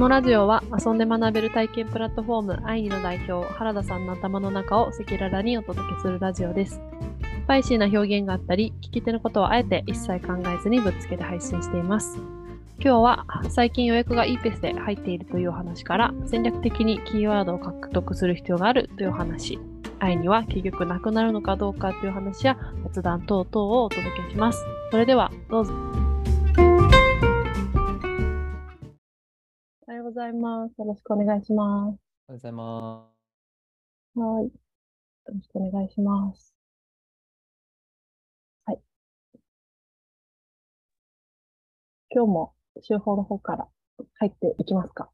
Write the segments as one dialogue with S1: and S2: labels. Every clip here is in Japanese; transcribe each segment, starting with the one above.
S1: のラジオは遊んで学べる体験プラットフォーム愛にの代表原田さんの頭の中を赤裸々にお届けするラジオです。スパイシーな表現があったり、聞き手のことをあえて一切考えずにぶっつけて配信しています。今日は最近予約がいいペースで入っているというお話から戦略的にキーワードを獲得する必要があるというお話、愛には結局なくなるのかどうかという話や雑談等々をお届けします。それではどうぞ。おはようございます。よろしくお願いします。
S2: おはようございま
S1: はい。よろしくお願いします。はい。今日も週報の方から入っていきますか？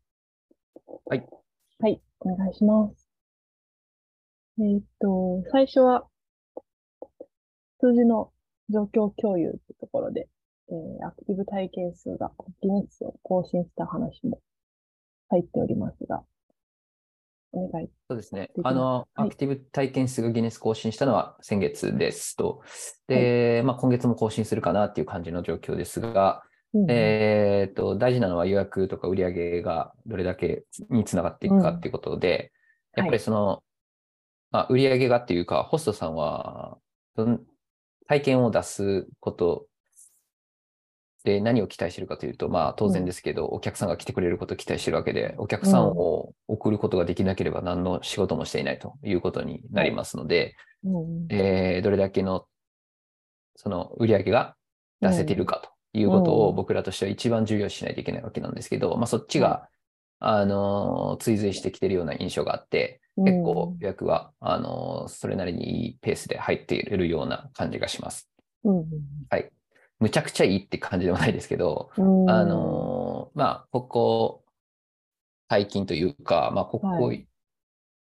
S2: はい。
S1: はい、お願いします。えーっと、最初は数字の状況共有というところで、えーアクティブ体験数がギネスを更新した話も入っておりますが、お願い。
S2: す。そうですねあの、
S1: はい
S2: アクティブ体験数がギネス更新したのは先月ですと。で、まあ今月も更新するかなっていう感じの状況ですが、
S1: うんうん
S2: えっと、大事なのは予約とか売り上げがどれだけにつながっていくかっていうことで、
S1: うん
S2: やっぱりその、まあ、売り上げがっていうか、ホストさんは、体験を出すことで何を期待してるかというと、まあ当然ですけど、お客さんが来てくれることを期待してるわけで、お客さんを送ることができなければ何の仕事もしていないということになりますので、
S1: うん。うん
S2: えーどれだけのその売り上げが出せているかということ
S1: うん。
S2: を僕らとしては一番重要視しないといけないわけなんですけど、まあそっちが、あのー追随してきているような印象があって、結構予約は、あのーそれなりにいいペースで入っているような感じがします。
S1: うん。
S2: はい。むちゃくちゃいいって感じではないですけど、
S1: うん。
S2: あのーまあ、ここ、最近というか、まあ、ここ、
S1: はい。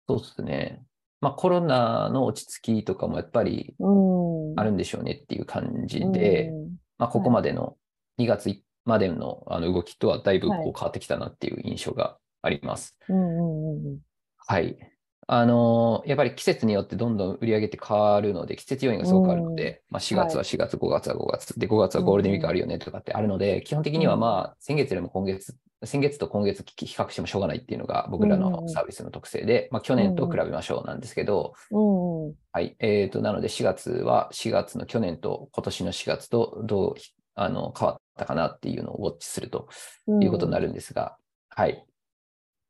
S2: そうですね。まあ、コロナの落ち着きとかもやっぱり
S1: うん。
S2: あるんでしょうねっていう感じで、
S1: うん。
S2: まあ、ここまでの2月までのあの動きとはだいぶこう
S1: はい。
S2: 変わってきたなっていう印象があります。
S1: うんうんうん。
S2: はい。あのーやっぱり季節によってどんどん売り上げって変わるので、季節要因がすごくあるので、まあ、4月は4月、5月は5月、で、5月はゴールデンウィークあるよねとかってあるので、基本的にはまあ、先月よりも今月、先月と今月比較してもしょうがないっていうのが僕らのサービスの特性で、まあ、去年と比べましょうなんですけど、
S1: うんうん。
S2: はい。えーと、なので4月は4月の去年と今年の4月とどうあの変わったかなっていうのをウォッチすると
S1: うん
S2: いうことになるんですが、はい。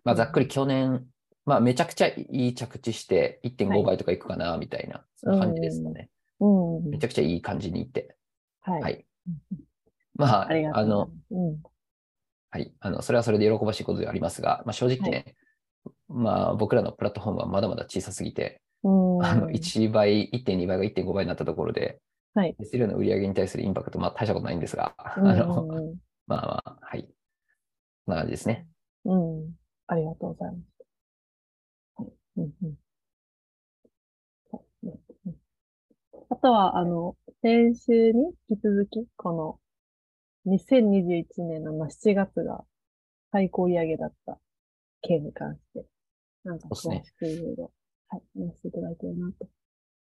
S2: まあ、ざっくり去年、まあ、めちゃくちゃいい着地して
S1: は
S2: 1.5
S1: い
S2: 倍とかいくかな、みたいな、感じですかね。
S1: うんうん
S2: めちゃくちゃいい感じにいって。
S1: はい
S2: はい。
S1: うん
S2: まあ、
S1: あ
S2: の
S1: うん
S2: はい。あの、それはそれで喜ばしいことではありますが、まあ、正直ね、まあ、僕らのプラットフォームはまだまだ小さすぎて、
S1: うん
S2: あの、1倍、1.2倍が1.5倍になったところで、
S1: はい
S2: 手数料の売り上げに対するインパクト、まあ、大したことないんですが、あ
S1: うん
S2: の、
S1: うん
S2: まあまあ、はい。こんな感じですね。
S1: うんうんありがとうございます。はいうん。あとは、あの、先週に引き続き、この2021年のまあ7月が最高売上だった件に関して、なんか詳しくいろいろ、はい、話していただいてるなと。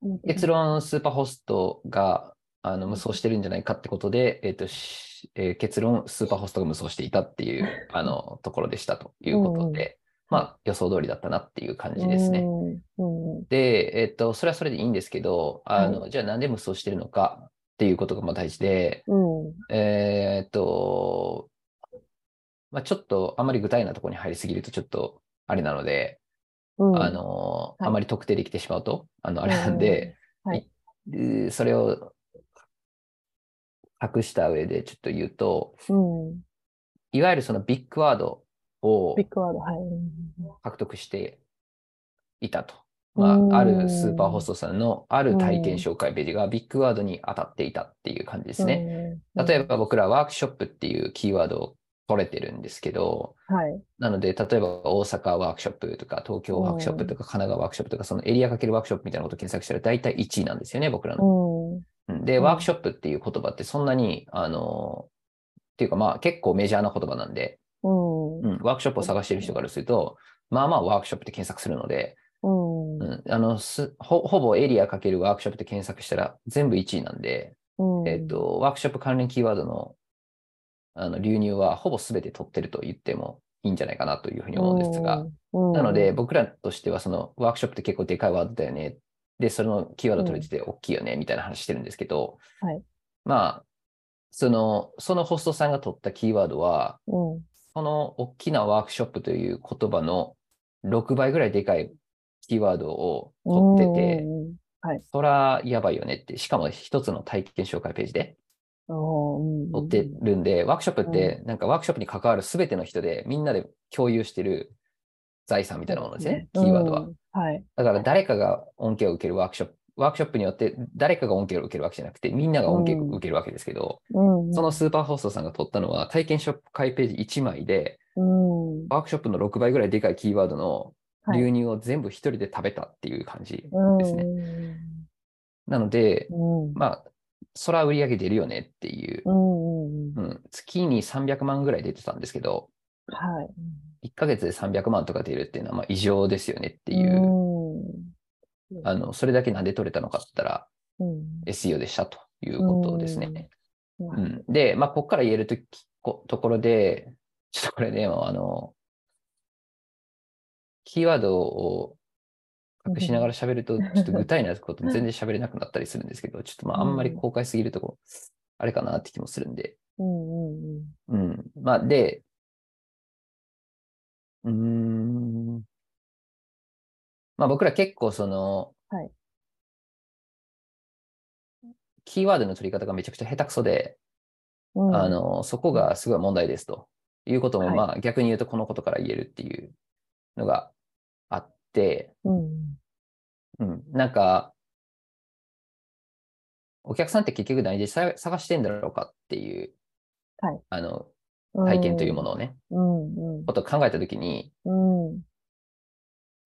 S1: 思ってます。
S2: 結論、スーパーホストがあの無双してるんじゃないかってことで、えっ、と、しえー結論、スーパーホストが無双していたっていうあのところでしたということで、まあ、予想通りだったなっていう感じですね。
S1: うんうん。
S2: で、えっ、と、それはそれでいいんですけど、あの、じゃあなんで無双してるのかっていうことがまあ大事で、
S1: うん。
S2: えっ、と、まあ、ちょっとあまり具体なところに入りすぎるとちょっとあれなので、
S1: うん。
S2: あの、
S1: はい。
S2: あまり特定できてしまうと、あの、あれなんで、
S1: うんはい
S2: でそれを隠した上でちょっと言うと、
S1: うん。
S2: いわゆるそのビッグワードを獲得していたと。ま
S1: うん
S2: あ、あるスーパーホストさんのある体験紹介ページがビッグワードに当たっていたっていう感じですね。
S1: うん
S2: 例えば僕らワークショップっていうキーワードを取れてるんですけど、
S1: はい。
S2: なので、例えば大阪ワークショップとか、東京ワークショップとか、神奈川ワークショップとか、そのエリアかけるワークショップみたいなことを検索したら大体1位なんですよね、僕らの。で、
S1: うん
S2: ワークショップっていう言葉ってそんなに、あの、っていうかまあ結構メジャーな言葉なんで、ワークショップを探している人からすると、まあまあワークショップって検索するので、
S1: うん。
S2: うん、あのすほほぼエリアかけるワークショップって検索したら全部1位なんで、
S1: うん。
S2: えっと、ワークショップ関連キーワードのあの流入はほぼ全て取ってると言ってもいいんじゃないかなというふうに思うんですが、
S1: うん、
S2: なので、僕らとしてはそのワークショップって結構でかいワードだよね。で、そのキーワード取れてて大きいよね、みたいな話してるんですけど、
S1: はい
S2: まあ、その、そのホストさんが取ったキーワードは、
S1: うん、
S2: この大きなワークショップという言葉の6倍ぐらいでかいキーワードを取ってて、
S1: うん
S2: そらやばいよねって、しかも一つの体験紹介ページで
S1: うん、
S2: 取ってるんで、ワークショップってなんかワークショップに関わるすべての人でみんなで共有してる財産みたいなものですね、キーワードは。
S1: うんはい。
S2: だから誰かが恩恵を受けるワークショップ、ワークショップによって誰かが恩恵を受けるわけじゃなくて、みんなが恩恵を受けるわけですけど、
S1: うん、
S2: そのスーパーホストさんが取ったのは体験紹介ページ1枚で、
S1: うん、
S2: ワークショップの6倍ぐらいでかいキーワードの
S1: はい。
S2: 流入を全部一人で食べたっていう感じ
S1: うん、
S2: ですね。なので、
S1: うん、
S2: まあ、そら売り上げ出るよねっていう、
S1: うん、うん、
S2: うん、月に300万ぐらい出てたんですけど、
S1: はい。
S2: 1ヶ月で300万とか出るっていうのはまあ異常ですよねって
S1: て
S2: いう、
S1: うん、
S2: あの、それだけなんで取れたのかって言ったら
S1: うん、
S2: SEO でしたということですね。
S1: うん
S2: うん、で、まあ、ここから言えるときこところで、ちょっとこれね、あの、キーワードを隠しながら喋ると、ちょっと具体なこと 全然喋れなくなったりするんですけど、ちょっとまああんまり公開すぎるとこ、あれかなって気もするんで。
S1: うん、うん、
S2: うん。まあ、で、うーん。まあ僕ら結構その、キーワードの取り方がめちゃくちゃ下手くそで、
S1: うん、
S2: あの、そこがすごい問題ですと。いうことも、
S1: はい。
S2: まあ逆に言うとこのことから言えるっていうのがあって、
S1: うん、
S2: うん、なんか、お客さんって結局何でさ探してんだろうかっていう、
S1: はい。
S2: あの、体験というものをね、
S1: うん、うん、
S2: ことを考えたときに、
S1: うん、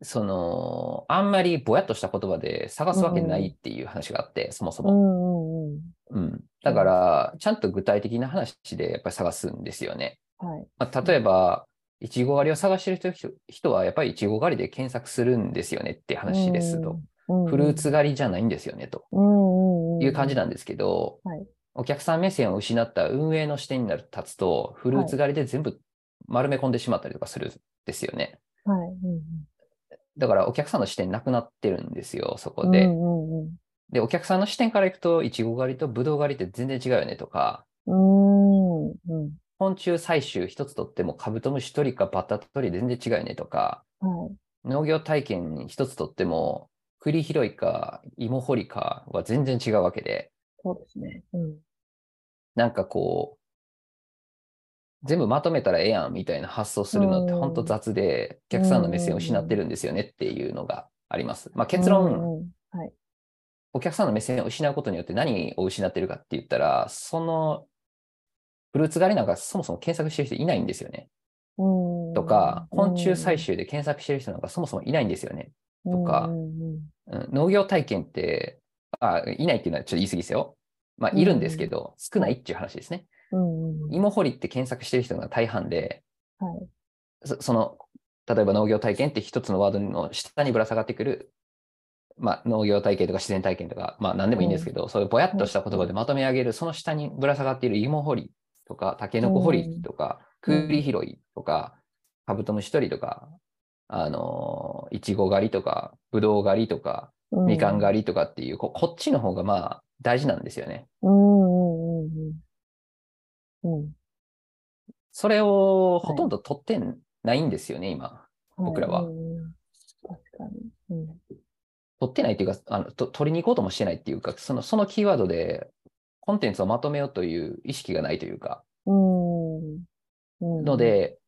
S2: その、あんまりぼやっとした言葉で探すわけないっていう話があって、そもそ
S1: うん、
S2: も。
S1: うん、
S2: うん。だから、ちゃんと具体的な話でやっぱり探すんですよね。
S1: はい。
S2: まあ、例えば、いちご狩りを探してる人人はやっぱりいちご狩りで検索するんですよねって話ですと。
S1: うん、
S2: フルーツ狩りじゃないんですよねと
S1: うん、うん、
S2: いう感じなんですけど、
S1: はい
S2: お客さん目線を失った運営の視点になる立つと、フルーツ狩りで全部丸め込んでしまったりとかするんですよね。
S1: はい。うん、
S2: だからお客さんの視点なくなってるんですよ、そこ
S1: うん、
S2: で。
S1: うん、
S2: で、お客さんの視点からいくと、いちご狩りとぶどう狩りって全然違うよねとか、
S1: うん、うん、
S2: 昆虫採集一つとってもカブトムシ取りかバッタ取り全然違うよねとか、
S1: はい。
S2: 農業体験一つとっても栗拾いか芋掘りかは全然違うわけで、
S1: そうですね。うん、
S2: なんかこう、全部まとめたらええやんみたいな発想するのって
S1: うん
S2: 本当雑で、お客さんの目線を失ってるんですよねっていうのがあります。まあ結論、
S1: はい。
S2: お客さんの目線を失うことによって何を失ってるかって言ったら、そのフルーツ狩りなんかそもそも検索してる人いないんですよね。
S1: うん、
S2: とか、昆虫採集で検索してる人なんかそもそもいないんですよね。とか
S1: うん、
S2: 農業体験って、あ、いないっていうのはちょっと言い過ぎですよ。まあ、いるんですけど、少ないっていう話ですね。
S1: うん、うん、
S2: 芋掘りって検索してる人が大半で、
S1: はい。
S2: そその、例えば農業体験って一つのワードの下にぶら下がってくる、まあ、農業体験とか自然体験とか、まあ、何でもいいんですけど、そういうぼやっとした言葉でまとめ上げる、その下にぶら下がっている芋掘りとか、タケノコ掘りとか、
S1: うん
S2: 栗拾いとか、カブトムシ取りとか、あの、いちご狩りとか、ぶどう狩りとか、
S1: うん
S2: みかん狩りとかっていう、ここっちの方がまあ大事なんですよね。
S1: うん、うん、うん、うん。
S2: それをほとんど取ってないんですよね、今。僕らは
S1: うんうん確かに。うん。
S2: 取ってないっていうか、あのと取りに行こうともしてないっていうか、そのそのキーワードでコンテンツをまとめようという意識がないというか、
S1: うん。うん
S2: の、で、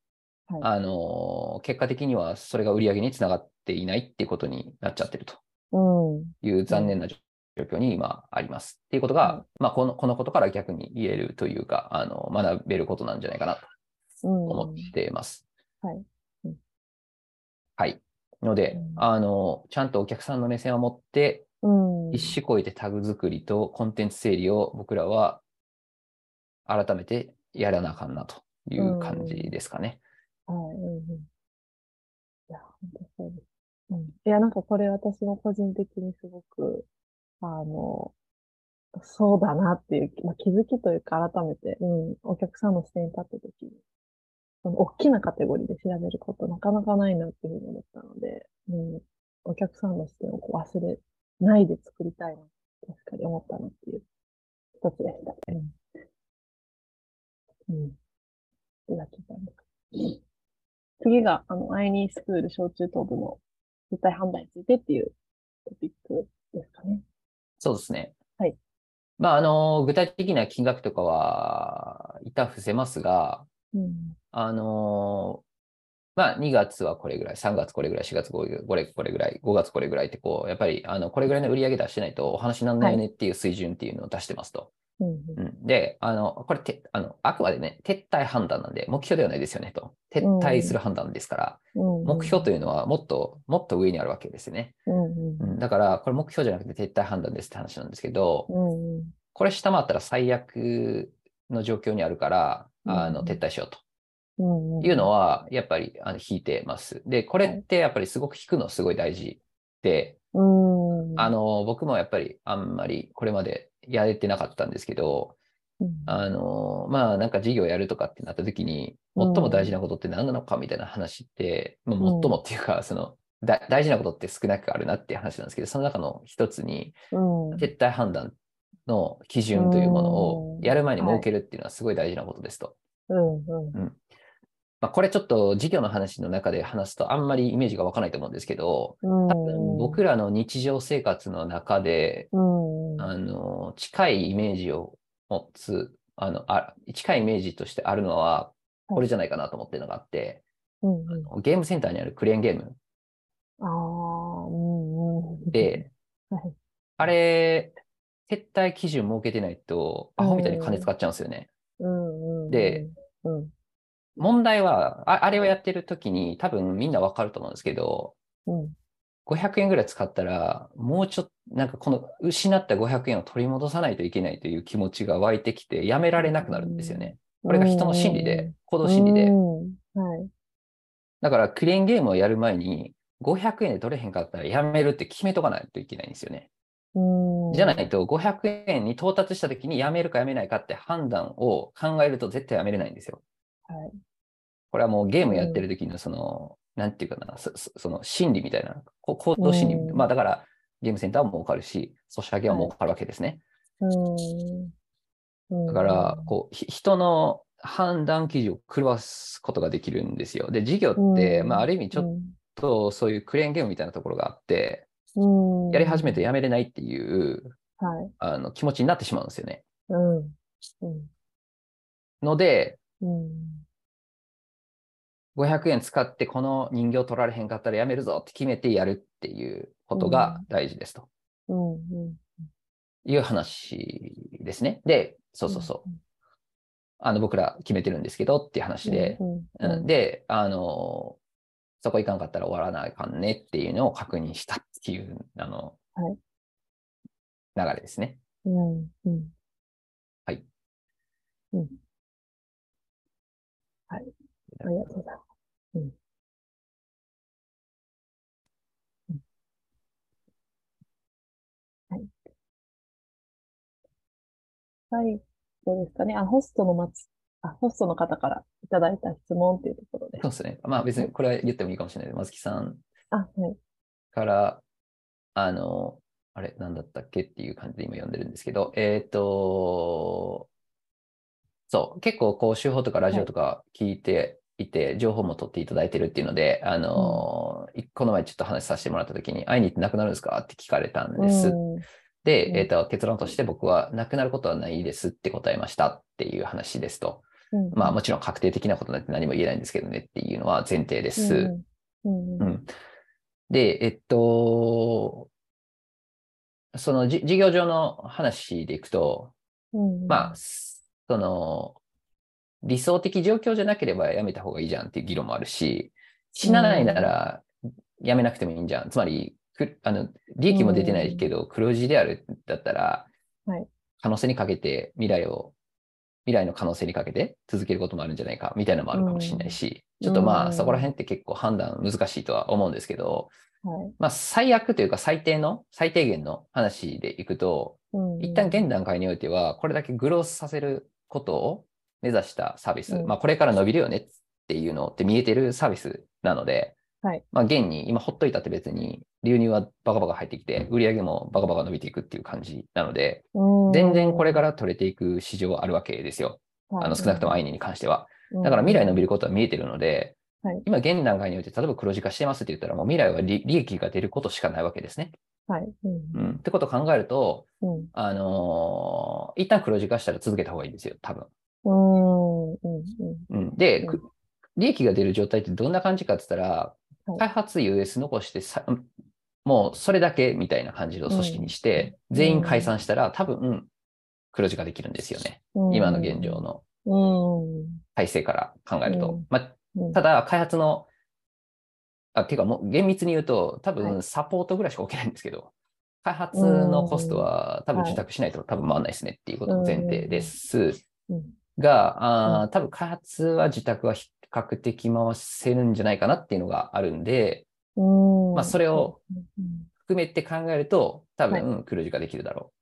S1: はい
S2: あの、結果的にはそれが売り上げにつながっていないっていうことになっちゃってると
S1: うん。
S2: いう残念な状況に今あります。っていうこと
S1: は
S2: が、まあこの、このことから逆に言えるというか、あの、学べることなんじゃないかなと
S1: うん。
S2: 思っています。
S1: はいうん
S2: はい。ので
S1: うん、
S2: あの、ちゃんとお客さんの目線を持って、
S1: うん。
S2: 一種超えてタグ作りとコンテンツ整理を僕らは改めてやらなあかんなという感じですかね。
S1: はい。うんうん。いや、本当そうです。うん。いや、なんかこれ私も個人的にすごく、あの、そうだなっていう、まあ、気づきというか改めて、うん、お客さんの視点に立った時に、その大きなカテゴリーで調べることなかなかないなっていうふうに思ったので、うん、お客さんの視点をこう忘れないで作りたいな、確かに思ったなっていう一つでした。うん。うん。うございます。次が、あの、アイニースクール小中等部の絶対判断についてっていうトピックですかね。
S2: そうですね。
S1: はい。
S2: まあ、あの、具体的な金額とかは、一旦伏せますが、
S1: うん。
S2: あの、まあ、2月はこれぐらい、3月これぐらい、4月これこれこれぐらい、5月これぐらいって、こう、やっぱり、あの、これぐらいの売り上げ出してないとお話にならないよねっていう水準っていうのを出してますと。
S1: うん。
S2: うん、で、あの、これて、あの、あくまでね、撤退判断なんで、目標ではないですよねと。撤退する判断ですから、
S1: うん。
S2: 目標というのはもっと、もっと上にあるわけですよね。
S1: うん。
S2: うん、だから、これ目標じゃなくて撤退判断ですって話なんですけど、
S1: うん。うん。
S2: これ下回ったら最悪の状況にあるから、あの、
S1: うん
S2: 撤退しようと。
S1: うん。
S2: いうのは、やっぱりあの引いてます。で、これってやっぱりすごく引くのすごい大事で、
S1: うん。
S2: あの、僕もやっぱりあんまりこれまでやれてなかったんですけど、
S1: うん、
S2: あの、まあなんか事業やるとかってなった時に、最も大事なことって何なのかみたいな話って、まあ、最もっていうか、その、だ大事なことって少なくあるなっていう話なんですけど、その中の一つに、
S1: うん。
S2: 撤退判断の基準というものを
S1: うん
S2: やる前に設けるっていうのはすごい大事なことですと。
S1: うん。うん。
S2: まあ、これちょっと事業の話の中で話すとあんまりイメージが湧かないと思うんですけど、
S1: うん。
S2: 多分僕らの日常生活の中で、
S1: うん。
S2: あの、近いイメージを持つ、あの、あ近いイメージとしてあるのは、これじゃないかなと思ってるのがあって、
S1: うん。
S2: ゲームセンターにあるクレーンゲーム
S1: ああ、うん。うん。
S2: で、
S1: はい。
S2: あれ、撤退基準設けてないと、アホみたいに金使っちゃうんですよね。
S1: うん。うん。
S2: で、
S1: うん。
S2: 問題は、ああれをやってる時に多分みんなわかると思うんですけど、
S1: うん。
S2: 500円ぐらい使ったら、もうちょっと、なんかこの失った500円を取り戻さないといけないという気持ちが湧いてきて、やめられなくなるんですよね。これが人の心理で、行動心理で。
S1: うん。はい。
S2: だからクレーンゲームをやる前に、500円で取れへんかったらやめるって決めとかないといけないんですよね。
S1: うん。
S2: じゃないと、500円に到達した時にやめるかやめないかって判断を考えると絶対やめれないんですよ。
S1: はい。
S2: これはもうゲームやってる時のその、なんていうかな、その心理みたいな、こ行動心理、
S1: うん
S2: まあだからゲームセンターも儲かるし、ソシャゲは儲かるわけですね。
S1: うん。うん。
S2: だから、こう、ひ人の判断基準を狂わすことができるんですよ。で、事業って、
S1: うん
S2: まあある意味ちょっとそういうクレーンゲームみたいなところがあって、
S1: うん。
S2: やり始めてやめれないっていう
S1: はい。
S2: あの気持ちになってしまうんですよね。
S1: うん。うん。
S2: ので、
S1: うん。
S2: 500円使ってこの人形取られへんかったらやめるぞって決めてやるっていうことが大事ですと
S1: うん。うん。
S2: いう話ですね。で、そうそうそう。あの僕ら決めてるんですけどっていう話で、で、あの、そこ行かんかったら終わらなあかんねっていうのを確認したっていう、あの、
S1: はい
S2: 流れですね。
S1: うん。うん。
S2: はい。
S1: うん。はい。ありがとうございます。うん。うんはい。最後ですかね。あ、ホストの松、あ、ホストの方からいただいた質問っていうところで
S2: そう。ですね。まあ別にこれは言ってもいいかもしれないです。松木さん
S1: あ、はい。
S2: から、あの、あれ、なんだったっけっていう感じで今読んでるんですけど、えっ、と、そう、結構こう、手法とかラジオとか聞いてい。て、情報も取っていただいてるっていうので、あの、いこの前ちょっと話させてもらった時に、会いに行ってなくなるんですか？って聞かれたんです。
S1: うん。
S2: で、
S1: うん。
S2: えっ、と、結論として僕は、なくなることはないですって答えましたっていう話ですと。
S1: うん
S2: まあもちろん確定的なことなんて何も言えないんですけどねっていうのは前提です。
S1: うんうん。
S2: う。んで、えっと、そのじ事業上の話でいくと、
S1: うん。
S2: まあ、その、理想的状況じゃなければやめた方がいいじゃんっていう議論もあるし、死なないならやめなくてもいいんじゃん。つまり、くあの利益も出てないけど、黒字であるだったら
S1: はい、
S2: 可能性にかけて未来を、未来の可能性にかけて続けることもあるんじゃないかみたいなのもあるかもしれないし、ちょっとまあ、
S1: うん
S2: そこら辺って結構判断難しいとは思うんですけど、
S1: はい。
S2: まあ、最悪というか最低の、最低限の話でいくと、
S1: うん
S2: 一旦現段階においては、これだけグロースさせることを目指したサービス、
S1: うん。
S2: まあ、これから伸びるよねっっていうのって見えてるサービスなので、
S1: はい。
S2: まあ現に今ほっといたって別に流入はバカバカ入ってきて、売り上げもバカバカ伸びていくっていう感じなので、全然これから取れていく市場はあるわけですよ。あの少なくともアイニに関しては。だから未来伸びることは見えてるので、
S1: はい。
S2: 今現段階において、例えば黒字化してますって言ったら、もう未来は利利益が出ることしかないわけですね。
S1: はい。うん。
S2: うん。ってことを考えると、
S1: うん。
S2: あのー一旦黒字化したら続けた方がいいんですよ、多分。
S1: うん。
S2: で、利益が出る状態ってどんな感じかって言ったら、
S1: はい。
S2: 開発 US 残してさ、もうそれだけみたいな感じの組織にして、
S1: うん。
S2: 全員解散したら、多分黒字化できるんですよね。
S1: うん。
S2: 今の現状の
S1: うん。
S2: 体制から考えると。
S1: うん。
S2: まあ、
S1: うん。
S2: ただ、開発の、あ、ていうかもう厳密に言うと、多
S1: は
S2: 分サポートぐらいしか起きないんですけど、開発のコストは多分
S1: はい。
S2: 受託しないと多分回らないですねっていうことの前提です。
S1: うん。
S2: が、あー多分開発は自宅は比較的回せるんじゃないかなっていうのがあるんで、
S1: うん。
S2: まあそれを
S1: うん。
S2: 含めて考えると、多
S1: はい。
S2: 分黒字化できるだろ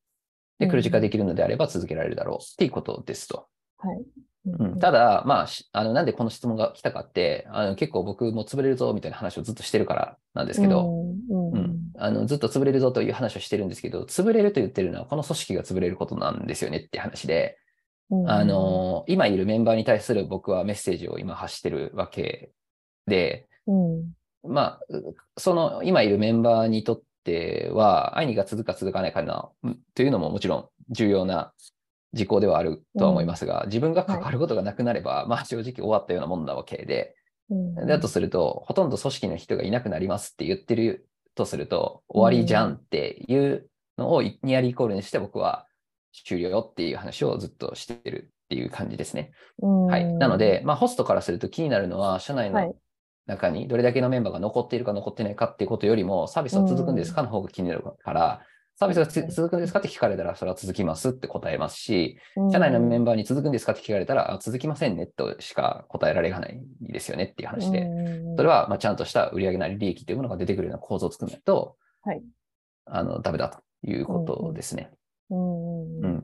S2: う。で、
S1: うん。
S2: 黒字化できるのであれば続けられるだろうっていうことですと。
S1: はい。
S2: うん、ただ、まあ、しあの、なんでこの質問が来たかって、あの結構僕も潰れるぞみたいな話をずっとしてるからなんですけど、
S1: うん
S2: うんあのずっと潰れるぞという話をしてるんですけど、潰れると言ってるのはこの組織が潰れることなんですよねって話で、
S1: うん
S2: あの、今いるメンバーに対する僕はメッセージを今発してるわけで、
S1: うん。
S2: まあ、うその今いるメンバーにとっては、愛にが続くか続かないかな、うんというのももちろん重要な事項ではあるとは思いますが、自分が関わることがなくなれば、まあ正直終わったようなもんなわけで、
S1: うん。
S2: だとすると、ほとんど組織の人がいなくなりますって言ってるとすると、終わりじゃんっていうのをニアリーイコールにして僕は終了よっていう話をずっとしてるっていう感じですね。はい。なので、まあホストからすると気になるのは、社内
S1: はい。
S2: の中にどれだけのメンバーが残っているか残ってないかっていうことよりも、サービスは続くんです。かの方が気になるから、サービスがつ続くんですかって聞かれたら、それは続きますって答えますし、社内のメンバーに続くんですかって聞かれたら、あ続きませんねとしか答えられないですよねっていう話で、それはまあちゃんとした売上なり利益というものが出てくるような構造を作らないと、
S1: はい。
S2: あのダメだということですね。
S1: うん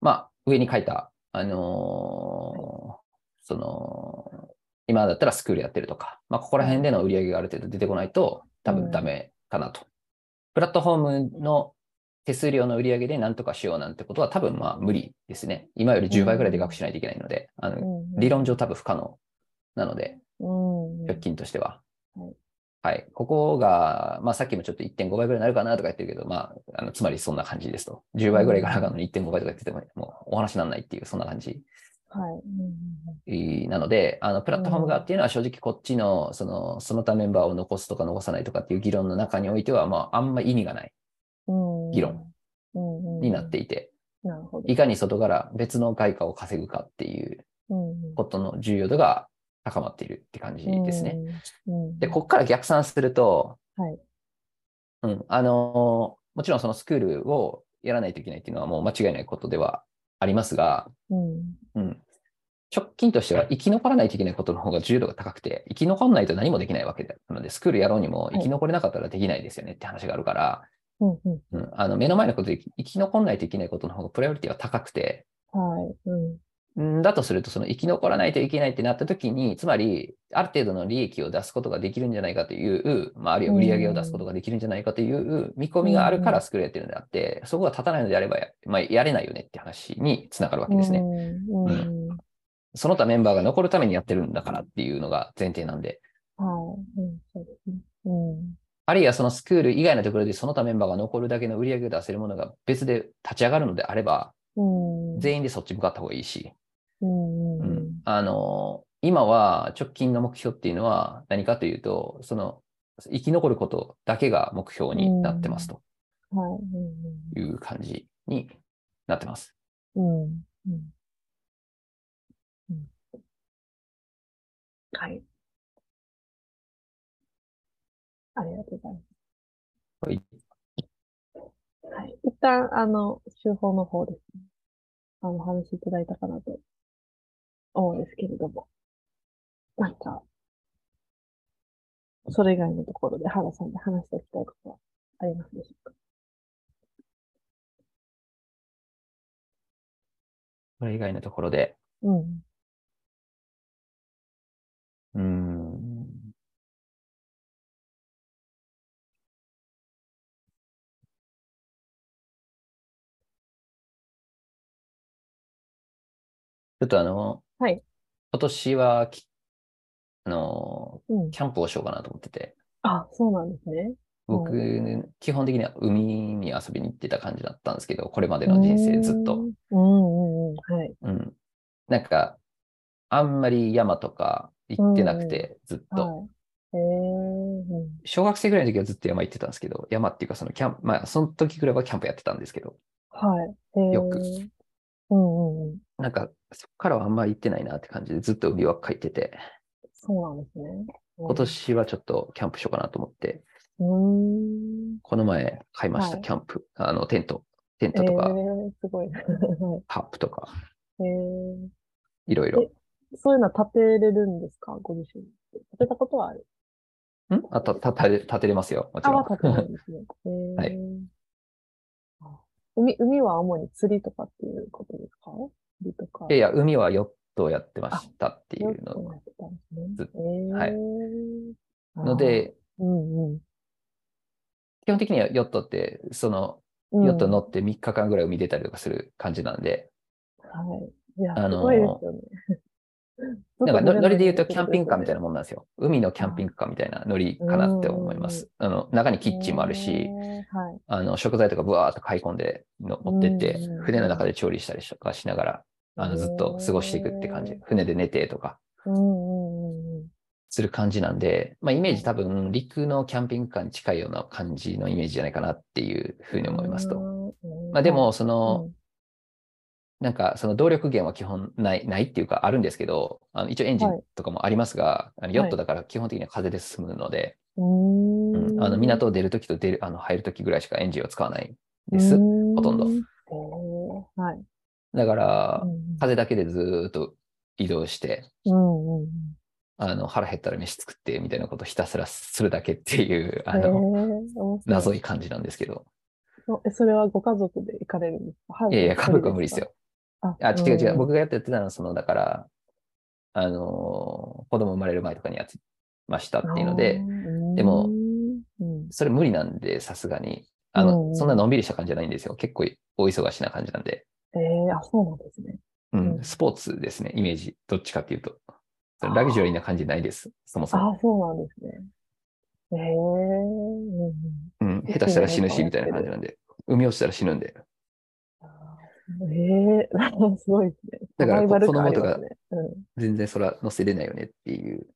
S2: まあ、上に書いた、あのーその、今だったらスクールやってるとか、まあ、ここら辺での売り上げがある程度出てこないと、多分ダメかなと。プラットフォームの手数料の売り上げで何とかしようなんてことは多分まあ無理ですね。今より10倍ぐらいでかくしないといけないので、あの理論上多分不可能なので、
S1: うん
S2: 直近としては。
S1: はい
S2: はい。ここが、まあさっきもちょっと1.5倍ぐらいになるかなとか言ってるけど、まあ、あのつまりそんな感じですと。10倍ぐらいがなかのに1.5倍とか言ってても、もうお話にならないっていう、そんな感じ。
S1: はい。
S2: なので、あの、プラットフォーム側っていうのは正直こっちの、その、その他メンバーを残すとか残さないとかっていう議論の中においては、まあ、あんま意味がない
S1: うん
S2: 議論
S1: うん
S2: になっていて、いかに外から別の外貨を稼ぐかっていう
S1: うん
S2: ことの重要度が高まっているって感じですね。
S1: うん
S2: で、ここから逆算すると、
S1: はい。
S2: うん、あのーもちろんそのスクールをやらないといけないっていうのはもう間違いないことではありますが、
S1: うん。
S2: うん、直近としては生き残らないといけないことの方が重要度が高くて、生き残らないと何もできないわけなので、スクールやろうにも
S1: い。
S2: 生き残れなかったらできないですよねって話があるから、
S1: うんうん。
S2: うん、あの目の前のことで生き残らないといけないことの方がプライオリティは高くて、
S1: はい。うん
S2: んだとすると、その生き残らないといけないってなった時に、つまり、ある程度の利益を出すことができるんじゃないかという、まあ、あるいは売り上げを出すことができるんじゃないかという見込みがあるからスクールやってるのであって、そこが立たないのであればや、まあ、やれないよねって話につながるわけですね。
S1: うんうん。
S2: その他メンバーが残るためにやってるんだからっていうのが前提なんで、
S1: はいうんそうですね。うん。
S2: あるいはそのスクール以外のところでその他メンバーが残るだけの売り上げを出せるものが別で立ち上がるのであれば、
S1: うん
S2: 全員でそっち向かった方がいいし、
S1: うんう
S2: うんんあの、今は直近の目標っていうのは何かというと、その生き残ることだけが目標になってますと
S1: はい
S2: いう感じになってます。
S1: うんうんはい。ありがとうござい
S2: はい。
S1: ます。はい。一旦、あの、手法の方ですね。あの、お話しいただいたかなと思うんですけれども。なんか、それ以外のところで原さんで話しておきたいことはありますでしょうか？
S2: これ以外のところで
S1: うん。
S2: うーん。ちょっとあの、
S1: はい。
S2: 今年はき、あの、
S1: うん。
S2: キャンプをしようかなと思ってて、
S1: あ、そうなんですね。
S2: 僕、基本的には海に遊びに行ってた感じだったんですけど、これまでの人生ずっと。
S1: うんうんうん。はい。
S2: うん。なんか、あんまり山とか行ってなくて、ずっと。
S1: はい。えー、うん。
S2: 小学生ぐらいの時はずっと山行ってたんですけど、山っていうかそのキャンプ、まあその時ぐらいはキャンプやってたんですけど、
S1: はい。えー、
S2: よく。
S1: うんうんうん。
S2: なんかそこからはあんまり行ってないなって感じでずっと海ばっかり行ってて、
S1: そうなんですね。うん
S2: 今年はちょっとキャンプしようかなと思って。この前買いました、
S1: はい
S2: キャンプ、あのテント、テン
S1: え
S2: トとか、
S1: ー、すごい。は
S2: ハップとか、
S1: い。えー、
S2: いろいろ。
S1: そういうのは立てれるんですか？ご自身で。立てたことはある
S2: ん？あ、た、た、たれ、立てれますよ。もち
S1: あ、
S2: ろん。
S1: は立てるんですね。えー
S2: はい
S1: あ海、海は主に釣りとかっていうことですか？釣りとか。
S2: いやいや、海はヨットをやってましたってい
S1: よ
S2: うの
S1: くやってたんですね。
S2: ず
S1: えー、
S2: はいの、で、
S1: うんうん。
S2: 基本的にはヨットって、その、
S1: うん
S2: ヨット乗って3日間ぐらい海出たりとかする感じなんで、
S1: はい。いや、
S2: あのー
S1: すごいですよね。
S2: なんかのノリで言うとキャンピングカーみたい
S1: な
S2: なもんなんですよ。海のキャンピングカーみたいなノリかなって思います。あの、中にキッチンもあるし、
S1: はい。
S2: あの、食材とかブワーっと買い込んでの持ってって
S1: うん、
S2: 船の中で調理したりとかしながら、あの、ずっと過ごしていくって感じ。船で寝てとか。する感じなんで、まあイメージ多分陸のキャンピングカーに近いような感じのイメージじゃないかなっていうふうに思いますと。
S1: うん。
S2: まあでも、
S1: はい、
S2: その、なんかその動力源は基本ない、ないっていうかあるんですけど、あの一応エンジンとかもありますが、あのヨットだから基本的には風で進むので、
S1: うん、
S2: うんあの港を出るときと出る、あの入るときぐらいしかエンジンを使わないです。
S1: ほ
S2: ほとんど
S1: はい。
S2: だから、
S1: うん
S2: 風だけでずーっと移動して、
S1: うんうん。
S2: あの腹減ったら飯作ってみたいなことをひたすらするだけっていう、あの、謎い感じなんですけど。
S1: それはご家族で行かれるんですか？
S2: いやいや、家族は無理です。よ。
S1: あ、
S2: あ、違う違う。
S1: ん
S2: 僕がやってたのは、その、だから、あのー子供生まれる前とかにやってましたっていうので、、でも
S1: うん、
S2: それ無理なんで、さすがに。あの、
S1: うん
S2: そんなのんびりした感じじゃないんですよ。結構大忙しな感じなんで。
S1: えー、あ、そうなんですね。
S2: うん、
S1: うん
S2: スポーツですね、イメージ。どっちかっていうと。ラグジュアリーな感じないです。そもそも。
S1: あ、そうなんですね。えー、うん
S2: うん、下手したら死ぬし、みたいな感じなんで。海落ちたら死ぬんで。
S1: うん、えー、すごいですね。
S2: だから
S1: サバイバル
S2: 子供とか全然それは乗せれないよねっていう。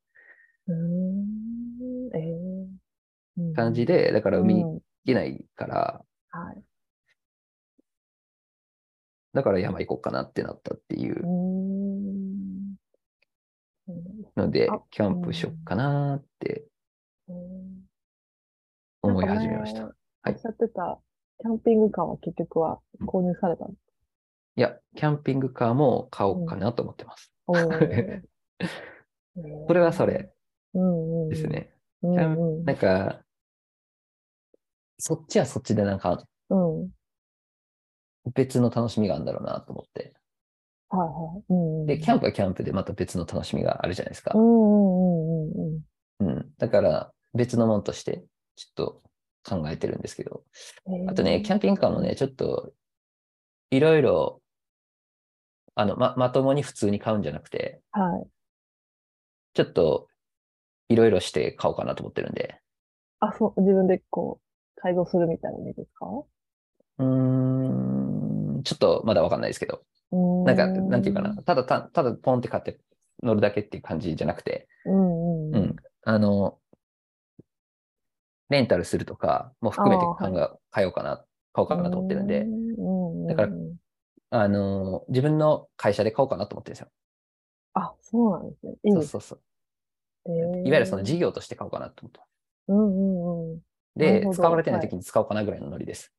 S2: 感じで、だから海行
S1: うん
S2: けないから、
S1: はい。
S2: だから山行こうかなってなったっていう。ので
S1: あ、
S2: キャンプしよっかなって
S1: うん。
S2: 思い始めました。はい。
S1: 前おっしゃってた、キャンピングカーは結局は購入されたんです
S2: いや、キャンピングカーも買おうかなと思ってます。
S1: か
S2: それはそれ
S1: うんうん。
S2: ですね。
S1: うん
S2: キャン
S1: うん。
S2: なんか、そっちはそっちでなんか
S1: うん。
S2: 別の楽しみがあるんだろうなと思って。
S1: はいはい。うんうん。
S2: で、キャンプはキャンプでまた別の楽しみがあるじゃないですか
S1: う。んうんうんうん
S2: うん。だから別のものとしてちょっと考えてるんですけど。
S1: うん。
S2: あとね、キャンピングカーもね、ちょっといろいろ、あの、ま、まともに普通に買うんじゃなくて、
S1: はい。
S2: ちょっといろいろして買おうかなと思ってるんで。
S1: あ、そう、自分でこう、改造するみたいな意味ですか？
S2: うーん、ちょっとまだわかんないですけど。
S1: な
S2: なんか、なんていうかな。。ただた、ただポンって買って乗るだけっていう感じじゃなくて、
S1: うんうん。
S2: うん。あの、レンタルするとかも含めて考え、買おうかな、買おうかなと思ってるんで、
S1: うん。
S2: だから
S1: うん
S2: あの、自分の会社で買おうかなと思ってるんですよ。
S1: あ、そうなんですね。いい
S2: そうそうそう。
S1: ね。
S2: いわゆるその事業として買おうかなと思ってます。
S1: うんうんうん。
S2: で使われてない時に使おうかなぐらいのノリです。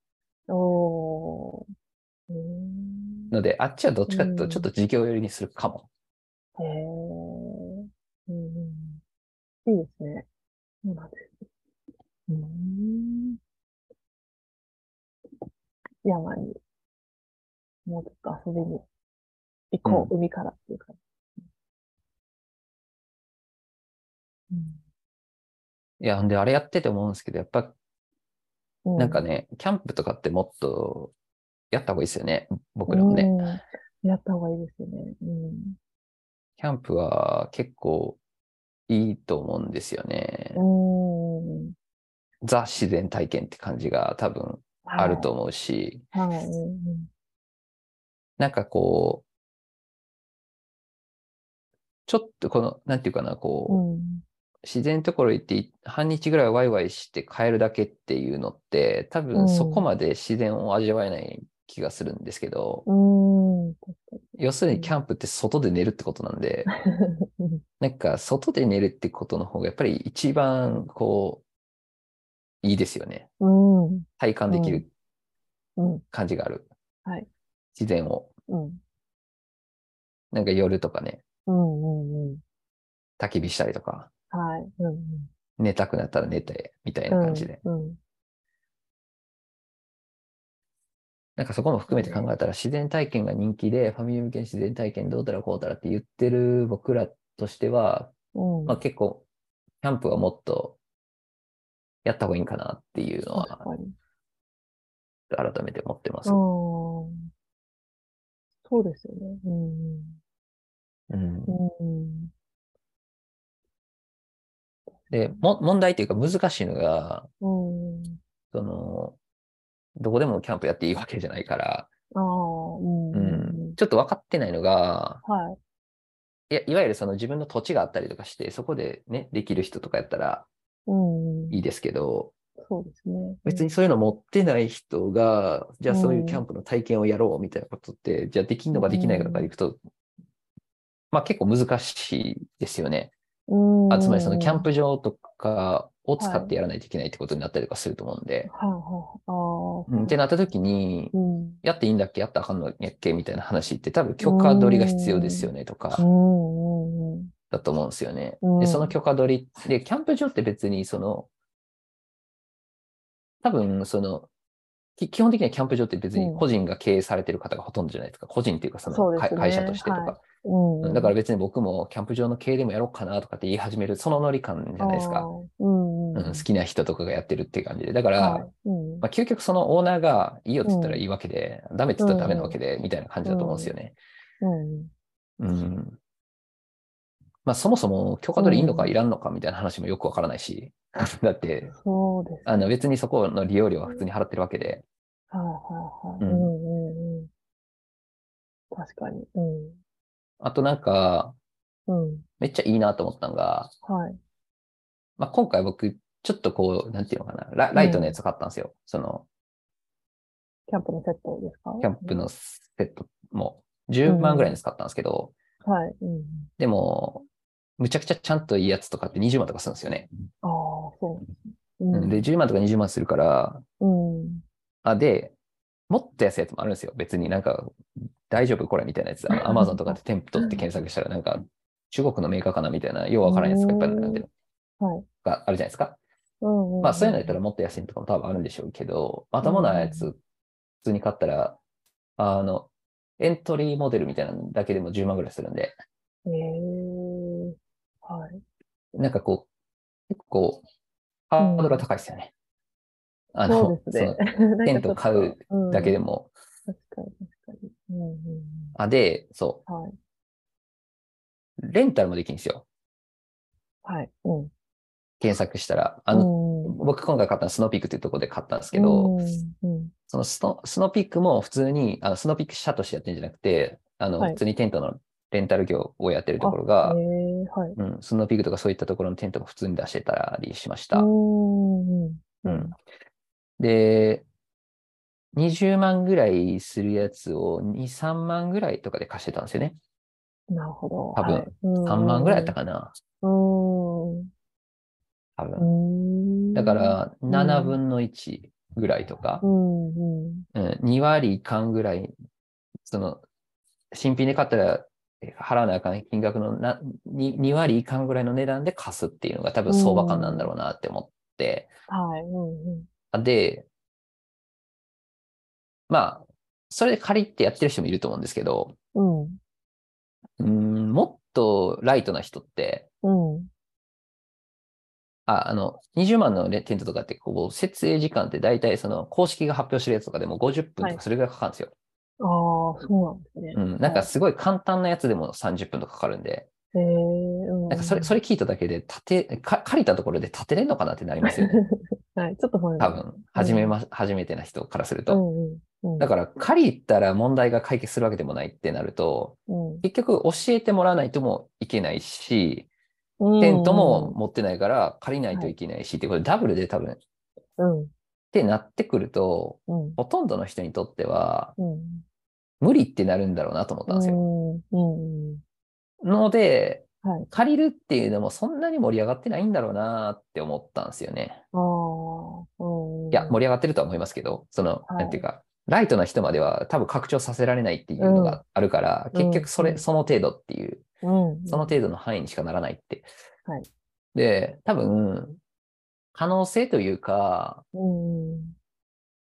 S1: おー。うーん
S2: ので、あっちはどっちかというと、
S1: うん
S2: ちょっと事業寄りにするかも。
S1: へえ。うんうん。いいですね。そうなんです。うーん。山に、もうちょっと遊びに行こう、海からっていうか。うん。
S2: いや、んで、あれやってて思うんですけど、やっぱ、
S1: うん
S2: なんかね、キャンプとかってもっとやった方がいいですよね。僕らもね。
S1: うん。やった方がいいですよね。うん。
S2: キャンプは結構いいと思うんですよね。
S1: うん。
S2: ザ自然体験って感じが多分あると思うし、
S1: はい。はい。うん
S2: なんかこう、ちょっとこの、なんていうかな、こう、
S1: うん。
S2: 自然のところ行って半日ぐらいワイワイして帰るだけっていうのって、多
S1: うん
S2: 分そこまで自然を味わえない気がするんですけど、
S1: うん。
S2: 要するにキャンプって外で寝るってことなんで、
S1: に。
S2: なんか外で寝るってことの方がやっぱり一番こう、いいですよね。
S1: うん。
S2: 体感できる
S1: うん。
S2: 感じがある。
S1: はい。
S2: 自然を。
S1: うん。
S2: なんか夜とかね、
S1: うん。うん。うん。
S2: 焚き火したりとか、
S1: はい。うん。
S2: 寝たくなったら寝て、みたいな感じで。
S1: うん。
S2: なんかそこも含めて考えたら自然体験が人気で、ファミリー向けに自然体験どうたらこうたらって言ってる僕らとしては、
S1: うん。
S2: まあ結構、キャンプはもっとやった方がいいんかなっていうのは。改めて思ってます。
S1: うん。そうですよね。うん。
S2: うん
S1: うん。
S2: で、も、問題っていうか難しいのが、
S1: うん。
S2: その、どこでもキャンプやっていいわけじゃないから、
S1: ああ、うん。
S2: う
S1: うん
S2: ん、ちょっと分かってないのが、
S1: はい。
S2: いや、いわゆるその自分の土地があったりとかして、そこでね、できる人とかやったら
S1: うん。
S2: いいですけど、
S1: そうですね。
S2: 別にそういうの持ってない人が、じゃあそういうキャンプの体験をやろうみたいなことって、じゃあできんのかできないのかでいくと、まあ結構難しいですよね。
S1: うん。
S2: あつまりそのキャンプ場とかを使ってやらないといけないってことになったりとかすると思うんで、
S1: はい。
S2: うんってなった時に、
S1: うん。
S2: やっていいんだっけ？やったらあかんのやっけ？みたいな話って多分許可取りが必要ですよねとか。だと思うんですよね。
S1: うん
S2: で、その許可取り、で、キャンプ場って別にその、多分その、き基本的にはキャンプ場って別に個人が経営されてる方がほとんどじゃないですか。個人っていうかその
S1: ね
S2: 会会社としてとか。
S1: はいうん。
S2: だから別に僕もキャンプ場の経営でもやろうかなとかって言い始める、そのノリ感じゃないですか。
S1: うん。
S2: うん、好きな人とかがやってるって感じで。だから、
S1: はい。うん。
S2: まあ、究極そのオーナーがいいよって言ったらいいわけで、ダメって言ったらダメなわけで、みたいな感じだと思うんですよね。
S1: うん。
S2: うん。まあそもそも許可取りいいのかいらんのかみたいな話もよくわからないし、だって、
S1: そうです。
S2: あの別にそこの利用料は普通に払ってるわけで、
S1: はいはいはい。
S2: う
S1: うんんうんうん。確かに。うん。
S2: あとなんか、
S1: うん。
S2: めっちゃいいなと思ったのが、
S1: はい。
S2: まあ今回僕、ちょっとこう、なんていうのかな、ラライトのやつ買ったんですよ。その、
S1: キャンプのセットですか？
S2: キャンプのセットも、10万ぐらいに使ったんですけど、
S1: はい。うん。
S2: でも、むちゃくちゃちゃんといいやつとかって20万とかするんですよね。
S1: ああ、そう。
S2: うんで、10万とか20万するから、
S1: うん。
S2: あ、で、もっと安いやつもあるんですよ。別になんか、大丈夫これみたいなやつ。アマゾンとかで店舗取って検索したら、なんか、中国のメーカーかなみたいな、ようわからないやつがいっぱいなんていうの
S1: はい。
S2: があるじゃないですか。
S1: うんうん。
S2: まあ、そういうのやったらもっと安いのとかも多分あるんでしょうけど、まともなやつ、普通に買ったら、あの、エントリーモデルみたいなのだけでも10万ぐらいするんで、
S1: ええはい。
S2: なんかこう、結構、ハードルが高いですよね。あの、
S1: そうですね。
S2: テント買う
S1: う
S2: だけで。も。
S1: 確かに確かに。うんうん
S2: あ、で、そ
S1: うん。はい。
S2: う、レンタルもできるんですよ。
S1: はい。うん。
S2: 検索したら。あの、
S1: の
S2: 僕今回買ったのはスノーピークっていうところで買ったんですけど、
S1: うんうん
S2: そのスノスノーピークも普通に、あのスノーピーク社としてやってるんじゃなくて、あの、
S1: はい
S2: 普通にテントのレンタル業をやってるところが
S1: え、えはい。
S2: うん、スノーピークとかそういったところのテントも普通に出してたりしました。
S1: うん。
S2: で、20万ぐらいするやつを2、3万ぐらいとかで貸してたんですよね。
S1: なるほど。
S2: 多分
S1: はい、3
S2: 3万ぐらいやったかな。
S1: うん。
S2: 多
S1: う
S2: 分。
S1: ん。
S2: だから、
S1: うん
S2: 7分の1ぐらいとか
S1: う、んうん。
S2: うん、2割いかんぐらい、その、新品で買ったらえ払わなあかん金額のな 2, 2割いかんぐらいの値段で貸すっていうのが多分相場感なんだろうなって思って、
S1: はい。うんうん。
S2: あで、まあ、それで借りってやってる人もいると思うんですけど、
S1: うん。
S2: うん、もっとライトな人って、
S1: うん。
S2: あ、あの、20万のねテントとかって、こう、設営時間って大体その公式が発表してるやつとかでも50分とかそれぐらいかかるんですよ。
S1: そうなんですね。
S2: うん。なんかすごい簡単なやつでも30分とかかかるんで、
S1: へえ、うん。
S2: なんかそれ、それ聞いただけで、立て、か借りたところで立てれんのかなってなりますよね。
S1: はい、ちょっと
S2: 多分、初めま、初めてな人からすると。
S1: うんうんうん。
S2: だから、借りたら問題が解決するわけでもないってなると、
S1: うん
S2: 結局教えてもらわないともいけないし、
S1: うん、
S2: テントも持ってないから借りないといけないしって、これダブルで多分、っ
S1: うん、
S2: てなってくると、
S1: うん、
S2: ほとんどの人にとっては、
S1: うん。
S2: 無理ってなるんだろうなと思ったんですよ。
S1: うん、うん。
S2: ので、
S1: はい。
S2: 借りるっていうのもそんなに盛り上がってないんだろうなって思ったんですよね。いや、盛り上がってるとは思いますけど、その、
S1: はい
S2: なんていうか、ライトな人までは多分拡張させられないっていうのがあるから、
S1: うん
S2: 結局それ、
S1: うん
S2: その程度っていう、
S1: うん、
S2: その程度の範囲にしかならないって。
S1: はい
S2: で、多分、可能性というか、
S1: うん、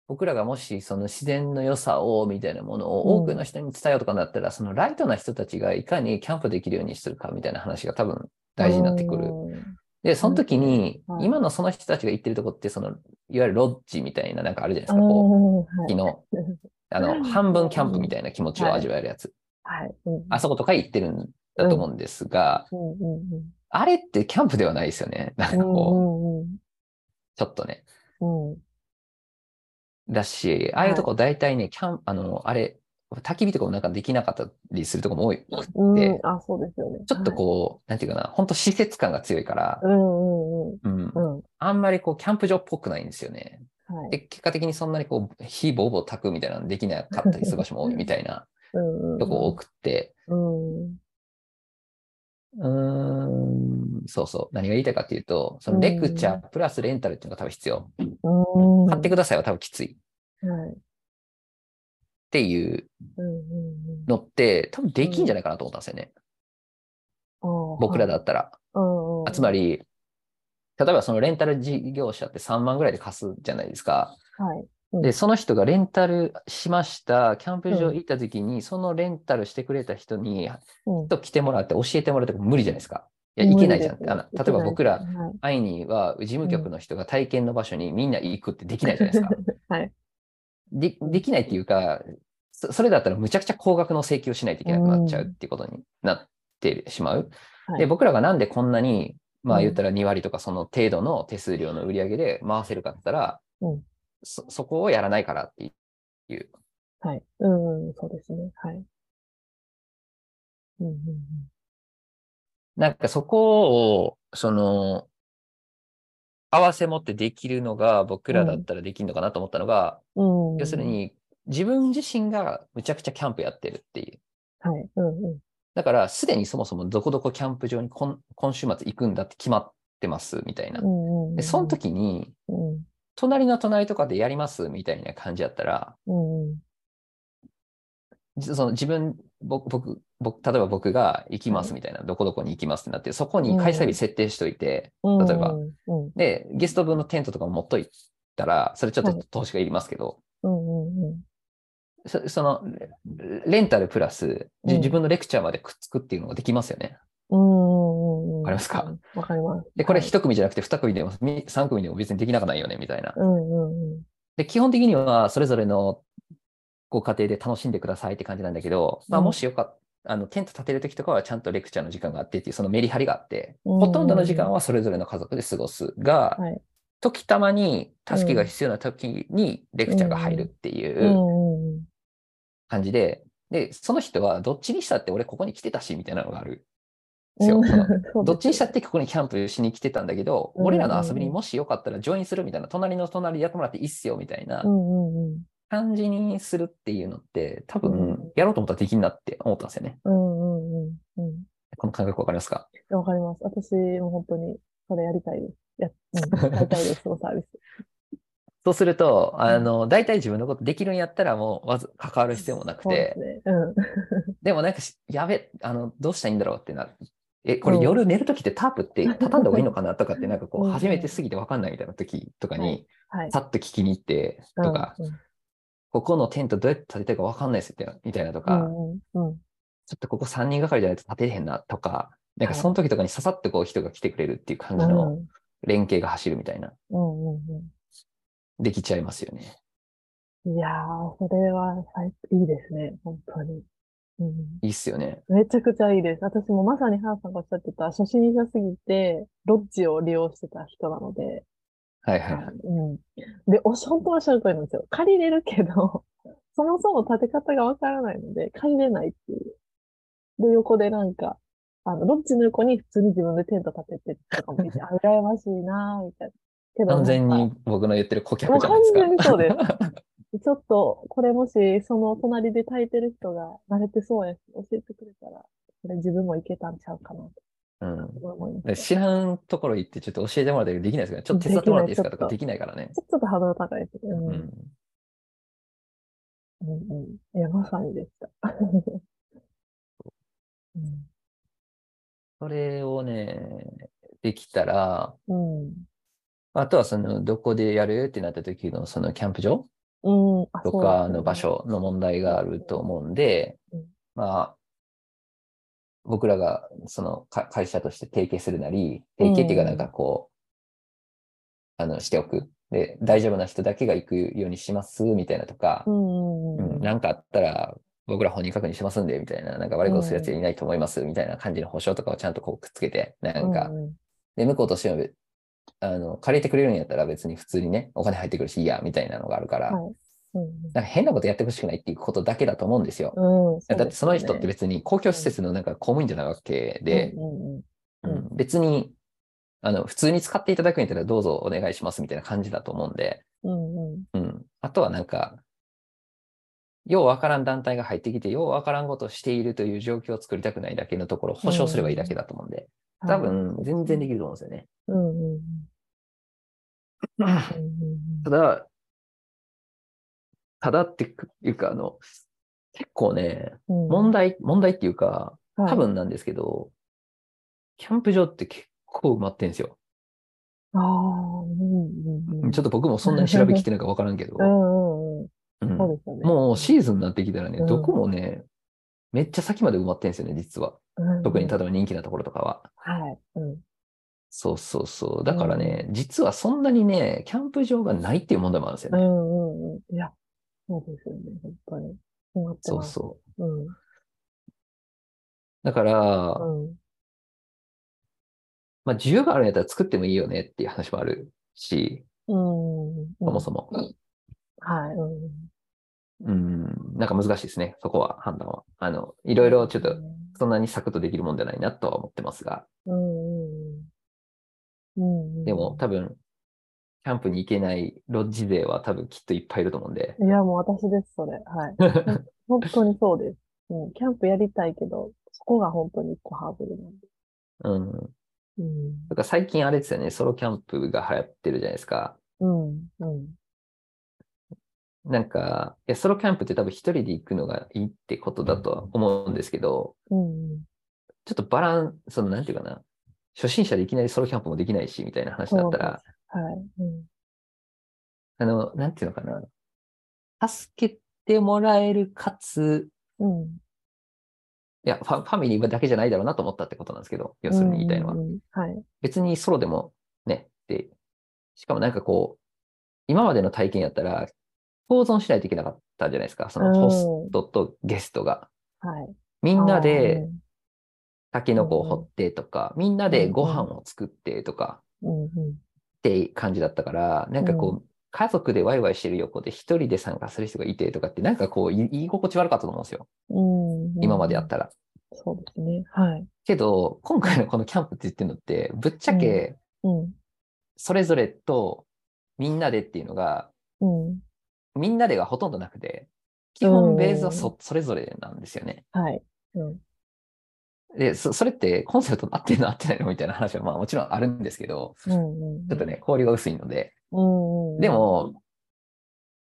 S2: 僕らがもしその自然の良さをみたいなもの
S1: うん
S2: を多くの人に伝えようとかなったら、そのライトな人たちがいかにキャンプできるようにするかみたいな話が多分大事になってくる。
S1: うん
S2: で、その時に今のその人たちが行ってるとこって、その、いわゆるロッジみたいななんかあるじゃないですか、
S1: うん
S2: こう、
S1: はい
S2: 木の、あの、半分キャンプみたいな気持ちを味わえるやつ。
S1: はい。うん
S2: あそことか行ってるんだと思うんですが、
S1: うんうん
S2: あれってキャンプではないですよね。なんか
S1: うん。
S2: こう、
S1: うんうん
S2: ちょっとね。だし、ああいうとこ大体ね、キャン、あの、あれ、焚き火とかもなんかできなかったりするとこも多い。
S1: うん
S2: で
S1: あ、そうですよね。
S2: ちょっとこう、なんていうかな、本当施設感が強いから、
S1: はい。うんうん
S2: うん
S1: う、ん。うん。
S2: あんまりこう、キャンプ場っぽくないんですよね。
S1: はい。
S2: で、結果的にそんなにこう、火ボーボー焚くみたいなのできなかったりする場所も多いみたいな。とこ多くって、
S1: うん。
S2: うーん、そうそう。何が言いたいかっていうと、そのレクチャープラスレンタルっていうのが多分必要。
S1: うん。
S2: 買ってくださいは多分きついっ
S1: はい。
S2: ていうのって多分できんじゃないかなと思ったんですよね。
S1: うん。
S2: 僕らだったら。
S1: うんうん。
S2: つまり、例えばそのレンタル事業者って3万ぐらいで貸すじゃないですか。
S1: はい。うん。
S2: で、その人がレンタルしました、キャンプ場行った時に、そのレンタルしてくれた人に、
S1: うん。
S2: と来てもらって教えてもらうとか無理じゃないですか。いや、いけないじゃん。あの例えば僕ら、
S1: はい。
S2: 会いには事務局の人が体験の場所にみんな行くってできないじゃないですか。
S1: はい。
S2: でできないっていうか、そそれだったらむちゃくちゃ高額の請求をしないといけなくなっちゃうっていうことになってしまう。
S1: はい。
S2: で、僕らがなんでこんなに、まあ
S1: うん。
S2: 言ったら2割とかその程度の手数料の売り上げで回せるかって言ったら、
S1: うん
S2: そ、そこをやらないからっていう。
S1: はい。うんうん、そうですね。はい。うんうん
S2: なんかそこを、その、合わせ持ってできるのが僕らだったらできるのかなと思ったのが、
S1: うん。うん。
S2: 要する。に自分自身がむちゃくちゃキャンプやってるっていう。
S1: はい。うんうん。
S2: だから、すでにそもそもどこどこキャンプ場に今今週末行くんだって決まってますみたいな
S1: う。んうんうん。
S2: で、その時に、
S1: うん。
S2: 隣の隣とかでやりますみたいな感じだったら、
S1: うん
S2: その自分、僕、僕、僕例えば僕が行きますみたいな、どこどこに行きますってなって、そこに開催日設定しといて、
S1: うん。
S2: 例えば
S1: うん。
S2: で、ゲスト分のテントとかも持っといたら、それちょっと
S1: はい
S2: 投資がいりますけど。そその、レレンタルプラス、自分のレクチャーまでくっつくっていうのができますよね。
S1: うん
S2: かりますか
S1: わかります。
S2: で、これ
S1: はい
S2: 一組じゃなくて二組でもみ三組でも別にできなくないよね、みたいな。
S1: うんうんうん。
S2: で、基本的にはそれぞれのご家庭で楽しんでくださいって感じなんだけど、まあ、
S1: うん
S2: もしよかっあの、テント立てるときとかはちゃんとレクチャーの時間があってっていう、そのメリハリがあって、
S1: うん
S2: ほとんどの時間はそれぞれの家族で過ごすが、
S1: はい。
S2: 時たまに助けが必要な時にレクチャーが入るっていううん
S1: うんうん。
S2: 感じで、で、その人はどっちにしたって俺ここに来てたし、みたいなのがある。ですよ。
S1: うん
S2: どっちにしたってここにキャンプしに来てたんだけど、
S1: うん
S2: 俺らの遊びにもしよかったらジョインするみたいな、隣の隣でやってもらっていいっすよ、みたいな
S1: うんうんうん。
S2: 感じにするっていうのって、多
S1: うん
S2: 分、やろうと思ったらできんなって思ったんですよね。
S1: うんうんうんうん。
S2: この感覚わかりますか？
S1: わかります。私も本当にそれやりたいです。や、うん、やりたいです、そのサービス。
S2: そうすると、あの、大体自分のことできるんやったらもう、まず関わる必要もなくて
S1: す、ね。うん。
S2: でもなんかし、やべ、あの、どうしたらいいんだろうってなる。え、これ
S1: うん
S2: 夜寝るときってタープって 畳んだ方がいいのかなとかって、なんかこう、
S1: うん
S2: 初めてすぎてわかんないみたいな時とかに、
S1: はい。
S2: さっと聞きに行って、とか、
S1: うん
S2: ここのテントどうやって立てたかわかんないですって、みたいなと
S1: う
S2: か。ちょっとここ3人がかりじゃないと立てへんなとか、なんか
S1: はい
S2: その時とかに刺さってこう人が来てくれるっていう感
S1: うん。
S2: じの連携が走るみたいな、
S1: うんうん
S2: できちゃいますよね。
S1: うん。いやー、それは最いいですね。本当に。うん。
S2: いいっすよね。
S1: めちゃくちゃいいです。私もまさにハーさんがおっしゃってた、初心者すぎて、ロッジを利用してた人なので、
S2: はいはいはい。
S1: うん。で、おし、本当はおっしゃる通りなんですよ。借りれるけど、そもそも建て方がわからないので、借りれないっていう。で、横でなんか、あの、ロッジの横に普通に自分でテント立ててとかもいて、あ、羨ましいなぁ、みたいな。けど
S2: 完全に僕の言ってる顧客じゃないですか。
S1: 完全にそうです。ちょっと、これもし、その隣で炊いてる人が慣れてそうやし、教えてくれたら、これ自分もいけたんちゃうかな
S2: うん
S1: と思いま。
S2: です知らんところ行ってちょっと教えてもらったりできないですか？ちょっと手伝ってもらっていいですかとかで
S1: で
S2: きないからね。
S1: ちょっとハードル高いですね。うん。
S2: う
S1: うん
S2: ん。
S1: うん。いや、まさにでした。うん。
S2: それをね、できたら、
S1: うん。
S2: あとはその、どこでやる？ってなった時のそのキャンプ場？とかの場。所の問題があると思うんで
S1: うん、
S2: まあ、僕らがそのか会社として提携するなり、提携っていうかなんかこう、あの、しておく。で、大丈夫な人だけが行くようにしますみたいなとか
S1: う、ん
S2: なんかあったら、僕ら本人確認しますんで、みたいな、なんか悪いことするやついないと思います、みたいな感じの保証とかをちゃんとこうくっつけて、なんか、で、向こうとしても、あの、借りてくれるんやったら別に普通にね、お金入ってくるしいいや、みたいなのがあるから、
S1: はい。うん
S2: なんか変なことやってほしくないっていうことだけだと思うんですよ。
S1: うん。うん。
S2: だってその人って
S1: 別
S2: 別に公共施設のなんか公務員じゃないわけで、
S1: うん
S2: 別に、あの、普通に使っていただくんやったらどうぞお願いしますみたいな感じだと思うんで。
S1: うん。
S2: あとはなんか、ようわからん団体が入ってきて、ようわからんことをしているという状況を作りたくないだけのところを保証すればいいだけだと思うんで、多分全然できると思うんですよね。
S1: うん
S2: ただ、ただっていうか、あの、結構ね、
S1: うん。
S2: 問題、問題っていうか、
S1: はい
S2: 多分なんですけど、キャンプ場って結構埋まってんですよ。
S1: ああ、うんうんうん。
S2: ちょっと僕もそんなに調べきてないかわからんけど。もうシーズンになってきたらね、
S1: うん
S2: どこもね、めっちゃ先まで埋まってんですよね、実は。
S1: うん
S2: 特に例えば人気なところとかは。
S1: はい。うん。
S2: そうそうそう。だからね、実はそんなにね、キャンプ場がないっていう問題もあるんですよね。
S1: うんうんうん。いや、そうですよね、本当に。思って
S2: そう。そう。
S1: う。うん。
S2: だから、
S1: うん。
S2: まあ、需要があるんやったら作ってもいいよねっていう話もあるし、
S1: うん。
S2: そもそも。
S1: はい。うん。
S2: うん、なんか難しいですね、そこは判断は。あの、いろいろちょっと、そんなにサクッとできるもんじゃないなとは思ってますが、
S1: うんうんうん。うん。
S2: でも多分、キャンプに行けないロッジ勢は多分きっといっぱいいると思うんで。
S1: いや、もう私です、それ。はい。本当にそうです。うん。キャンプやりたいけど、そこが本当に一個ハードルなんで。
S2: うん。
S1: うん。
S2: だから最近あれですよね、ソロキャンプが流行ってるじゃないですか。
S1: うん。うん。
S2: なんか、いや、ソロキャンプって多分一人で行くのがいいってことだとは思うんですけど、
S1: うん。
S2: ちょっとバランス、その、なんていうかな、初心者でいきなりソロキャンプもできないし、みたいな話だったら、
S1: はい。うん。
S2: あの、なんていうのかな、助けてもらえるかつ、
S1: うん。
S2: いやファ、ファミリーだけじゃないだろうなと思ったってことなんですけど、要するに言いたいのは
S1: うん。うんうんはい。
S2: 別にソロでもね、で、しかもなんかこう、今までの体験やったら、共存しないといけなかったじゃないですか、そのホストとゲストが。
S1: はい。
S2: みんなでタケノコを掘ってとか、みんなでご飯を作ってとか。って感じだったから、なんかこう、家族でワイワイしてる横で一人で参加する人がいてとかって、なんかこう、い居心地悪かったと思うんですよ。
S1: うんうん。
S2: 今までやったら。
S1: そうですね。はい。
S2: けど、今回のこのキャンプって言ってるのって、ぶっちゃけ、
S1: うん。
S2: それぞれとみんなでっていうのが、
S1: うん。
S2: みんなでがほとんどなくて、基本ベースはそそれぞれなんですよね。
S1: はい。うん。
S2: で、そそれってコンセプト合ってるの合ってないのみたいな話はまあもちろんあるんですけど、
S1: うんうん。
S2: ちょっとね、交流が薄いので。
S1: うんうん。
S2: でも、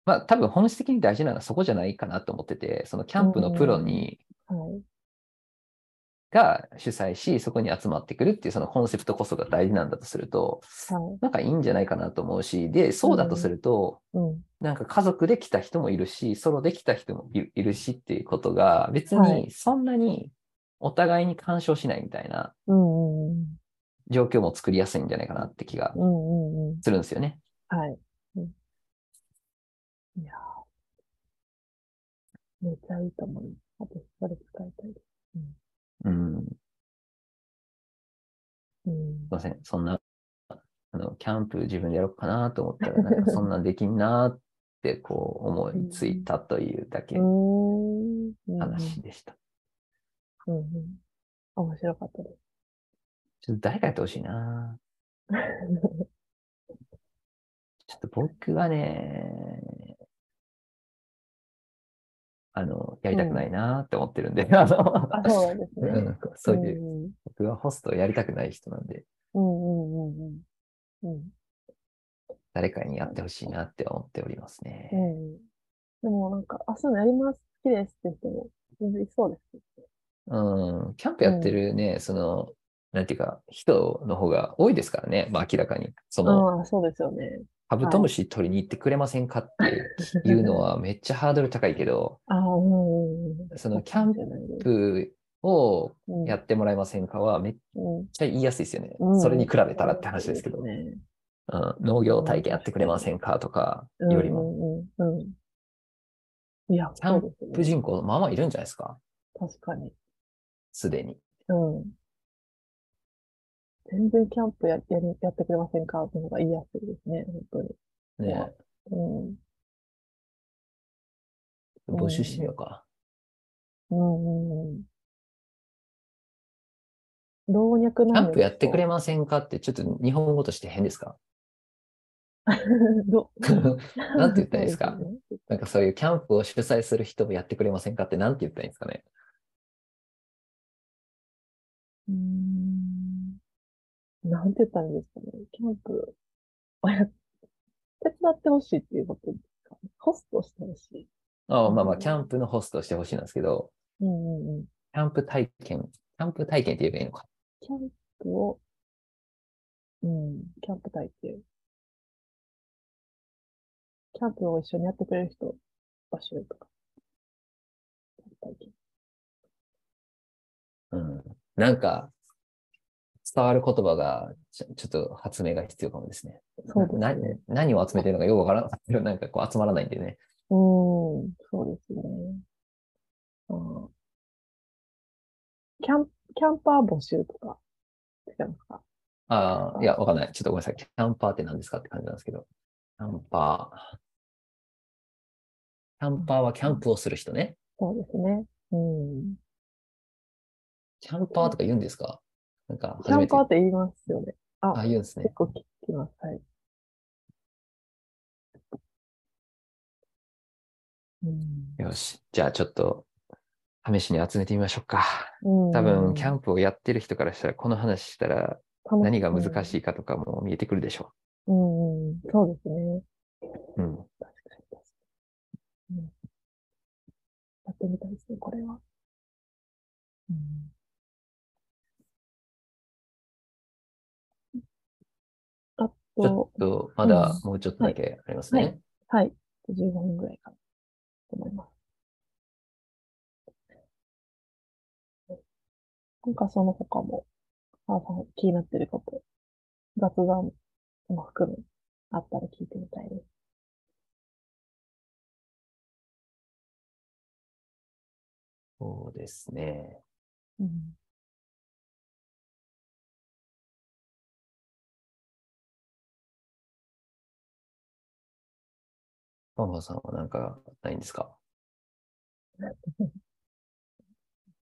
S2: まあ多分本質的に大事なのはそこじゃないかなと思ってて、そのキャンプのプロに、
S1: はい。
S2: が主催し、そこに集まってくるっていうそのコンセプトこそが大事なんだとすると、
S1: はい。
S2: なんかいいんじゃないかなと思うし、で、そうだとすると、
S1: うん。
S2: なんか家族で来た人もいるし、ソロで来た人もいいるしっていうことが、別
S1: はい
S2: にそんなにお互いに干渉しないみたいな状況も作りやすいんじゃないかなって気が。するんですよね。
S1: はい。うん、いやーめっちゃいいと思う。私、それ使いたいです。
S2: うん。す
S1: うん。
S2: いません。そんな、あの、キャンプ自分でやろうかなと思ったら、なんかそんなんできんなってこう思いついたというだけ。話でした。
S1: うんうん。面白かったです。
S2: ちょっと誰かやってほしいな。ちょっと僕はね、あの、やりたくないなって思ってるんで、あの、
S1: あ、そうなんですね。
S2: うんそういう、
S1: うん
S2: 僕はホストをやりたくない人なんで、
S1: うんうんうんうん。うん。
S2: 誰かにやってほしいなって思っておりますね。
S1: うん。でもなんか、あ、そういうのやります。好きですって人も全然いそうですけ
S2: うん、キャンプやってるね、その、なんていうか、人の方が多いですからね、まあ明らかに。そ
S1: ど。
S2: の、
S1: ああ、そうですよね。
S2: カブトムシ取りに行ってくれませんかっていうのはめっちゃハードル高いけど、
S1: ああ、うん。
S2: そのキャン
S1: プ
S2: プをや
S1: っ
S2: ってもらえませんかはめっ
S1: うん
S2: ちゃ言いやすいですよね。
S1: うん
S2: それに比べたらって話ですけど、
S1: ね。
S2: うん、農業体験やってくれませんかとかよりも、
S1: うんうんうん。いや、
S2: キャン
S1: そうですね
S2: プ人口まあまあいるんじゃないですか
S1: 確かに。
S2: すでに。
S1: うん。全然キャンプや、やり、やってくれませんか？っていうのが言いやすいですね、本当に。
S2: ね
S1: うん。
S2: 募集してみようか。
S1: うんうんうん。老若
S2: キャンプやってくれ
S1: ま
S2: ませんかってちょっと日本語として変ですか？
S1: ど、
S2: なんて言ったらいいですか？
S1: そうね
S2: なんかそういうキャンプを主催する人もやってくれませんかってなんて言ったらいいんですかね
S1: うーん。なんて言ったらいいんですかね。キャンプをや、手伝ってほしいっていうことですかね。ホストしてほしい。
S2: ああまあまあ、キャンプのホストをしてほしいなんですけど、
S1: うんうんうん。
S2: キャンプ体験、キャンプ体験って言えばいいのか。
S1: キャンプを、うん、キャンプ体験。キャンプを一緒にやってくれる人、募集とか。キャンプ体験。
S2: うん。なんか、伝わる言葉がちょ、ちょっと発明が必要かもですね。
S1: そうです
S2: な
S1: ね。
S2: 何を集めてるのかよくわからない。なんかこう集まらないんでね。
S1: うーん、そうですね。うんキャン、キャンパー募集とか、違いますか
S2: ああ、いや、わかんない。ちょっとごめんなさい。キャンパーって何ですかって感じなんですけど。キャンパー。キャンパーはキャンプをする人ね。
S1: そうですね。うん。
S2: キャンパーとか言うんですか？なんか
S1: キャン。パーって言いますよね。あ、
S2: あ、言うんですね
S1: 結。構聞きます。はい。うん。
S2: よし。じゃあちょっと、試しに集めてみましょうか。
S1: うん
S2: 多分、キャンプをやってる人からしたら、この話したら何が難し
S1: い。
S2: いかとかも見えてくるでしょ
S1: うん、うんそうですね。
S2: う。うん。
S1: 確かに確かに。うん。やってみたいですね、これは。うん。
S2: ちょ
S1: と
S2: っ、と、まだもうちょっとだけありますね。
S1: はいはい。15分ぐらいかなと思います。なんかその他も、あさん気になってること、雑談も含め、あったら聞いてみたいです。
S2: そうですね。
S1: うん。
S2: ママさんはなんかないんですか？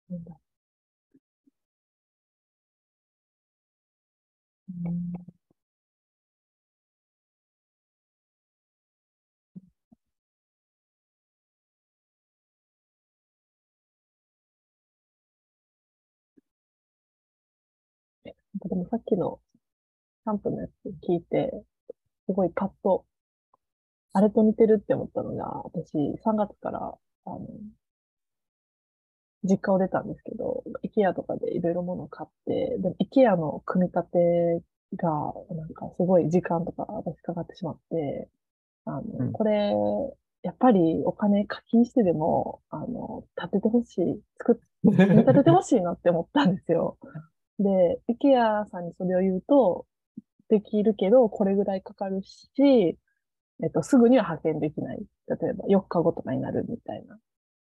S1: なんだ。うん。なんかでもさっきのキャンプのやつ聞いて、すごいパッと、あれと似てるって思ったのが、私3月から、あの、実家を出たんですけど、IKEA とかでいろいろ物を買って、でも IKEA の組み立てが、なんかすごい時間とか私かかってしまって、あの、
S2: うん
S1: これ、やっぱりお金課金してでも、あの、建ててほしい、作っ、組み立ててほしいなって思ったんですよ。で、IKEA さんにそれを言うと、できるけど、これぐらいかかるし、えっと、すぐには派遣できない。例えば4日後とかになるみたいな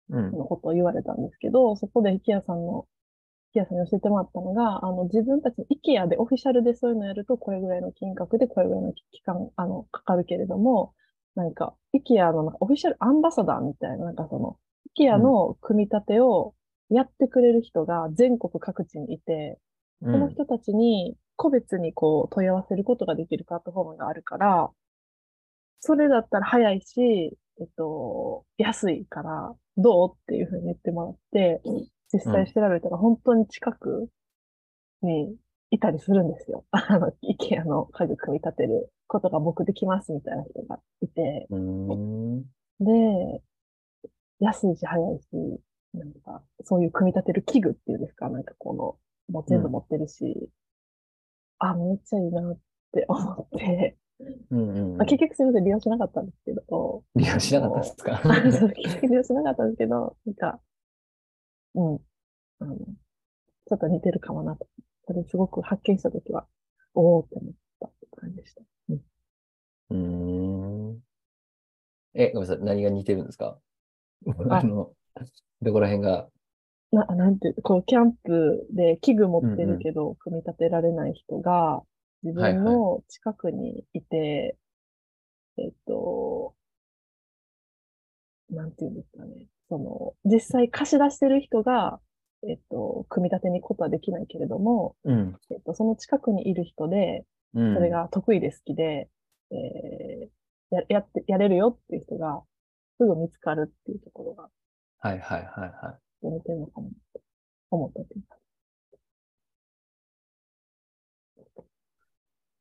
S2: うん。
S1: のことを言われたんですけど、そこで IKEA さんの、IKEA さんに教えてもらったのが、あの、自分たちの IKEA でオフィシャルでそういうのやると、これぐらいの金額でこれぐらいの期間、あの、かかるけれども、なんか、IKEA のなんかオフィシャルアンバサダーみたいな、なんかその、IKEA の組み立てをやってくれる人が全国各地にいて、
S2: う
S1: その
S2: ん。
S1: 人たちに個別にこう問い合わせることができるプラットフォームがあるから、それだったら早いし、えっと、安いから、どうっていうふうに言ってもらって、実際調べたら本当に近くにいたりするんですよ。あの、IKEA の家具組み立てることが僕できますみたいな人がいて。で、安いし早いし、なんか、そういう組み立てる器具っていうんですか、なんかこの、もう全部持ってるし、あ、めっちゃいいなって思って、
S2: うんうんうん
S1: まあ、結局すみません、利用しなかったんですけど、
S2: 利用しなかったですか？
S1: 結局利用しなかったんですけど、なんか、うん、あの、ちょっと似てるかもなと。それすごく発見したときは、おーって思ったって感じでした。うん
S2: うーん。え、ごめんなさい。何が似てるんですか？あの、どこら辺が？
S1: な、なんていう、こう、キャンプで器具持ってるけど、組み立てられない人が、自
S2: はいはい
S1: 分の近くにいて、えっと、なんていうんですかね。その、実際貸し出してる人が、えっと、組み立てに行くことはできないけれども、
S2: うん。
S1: えっと、その近くにいる人で、
S2: うん。
S1: それが得意で好きで、えーや、やって、やれるよっていう人が、すぐ見つかるっていうところが、
S2: はいはいはいは
S1: 似てるのかも思ったっていうか。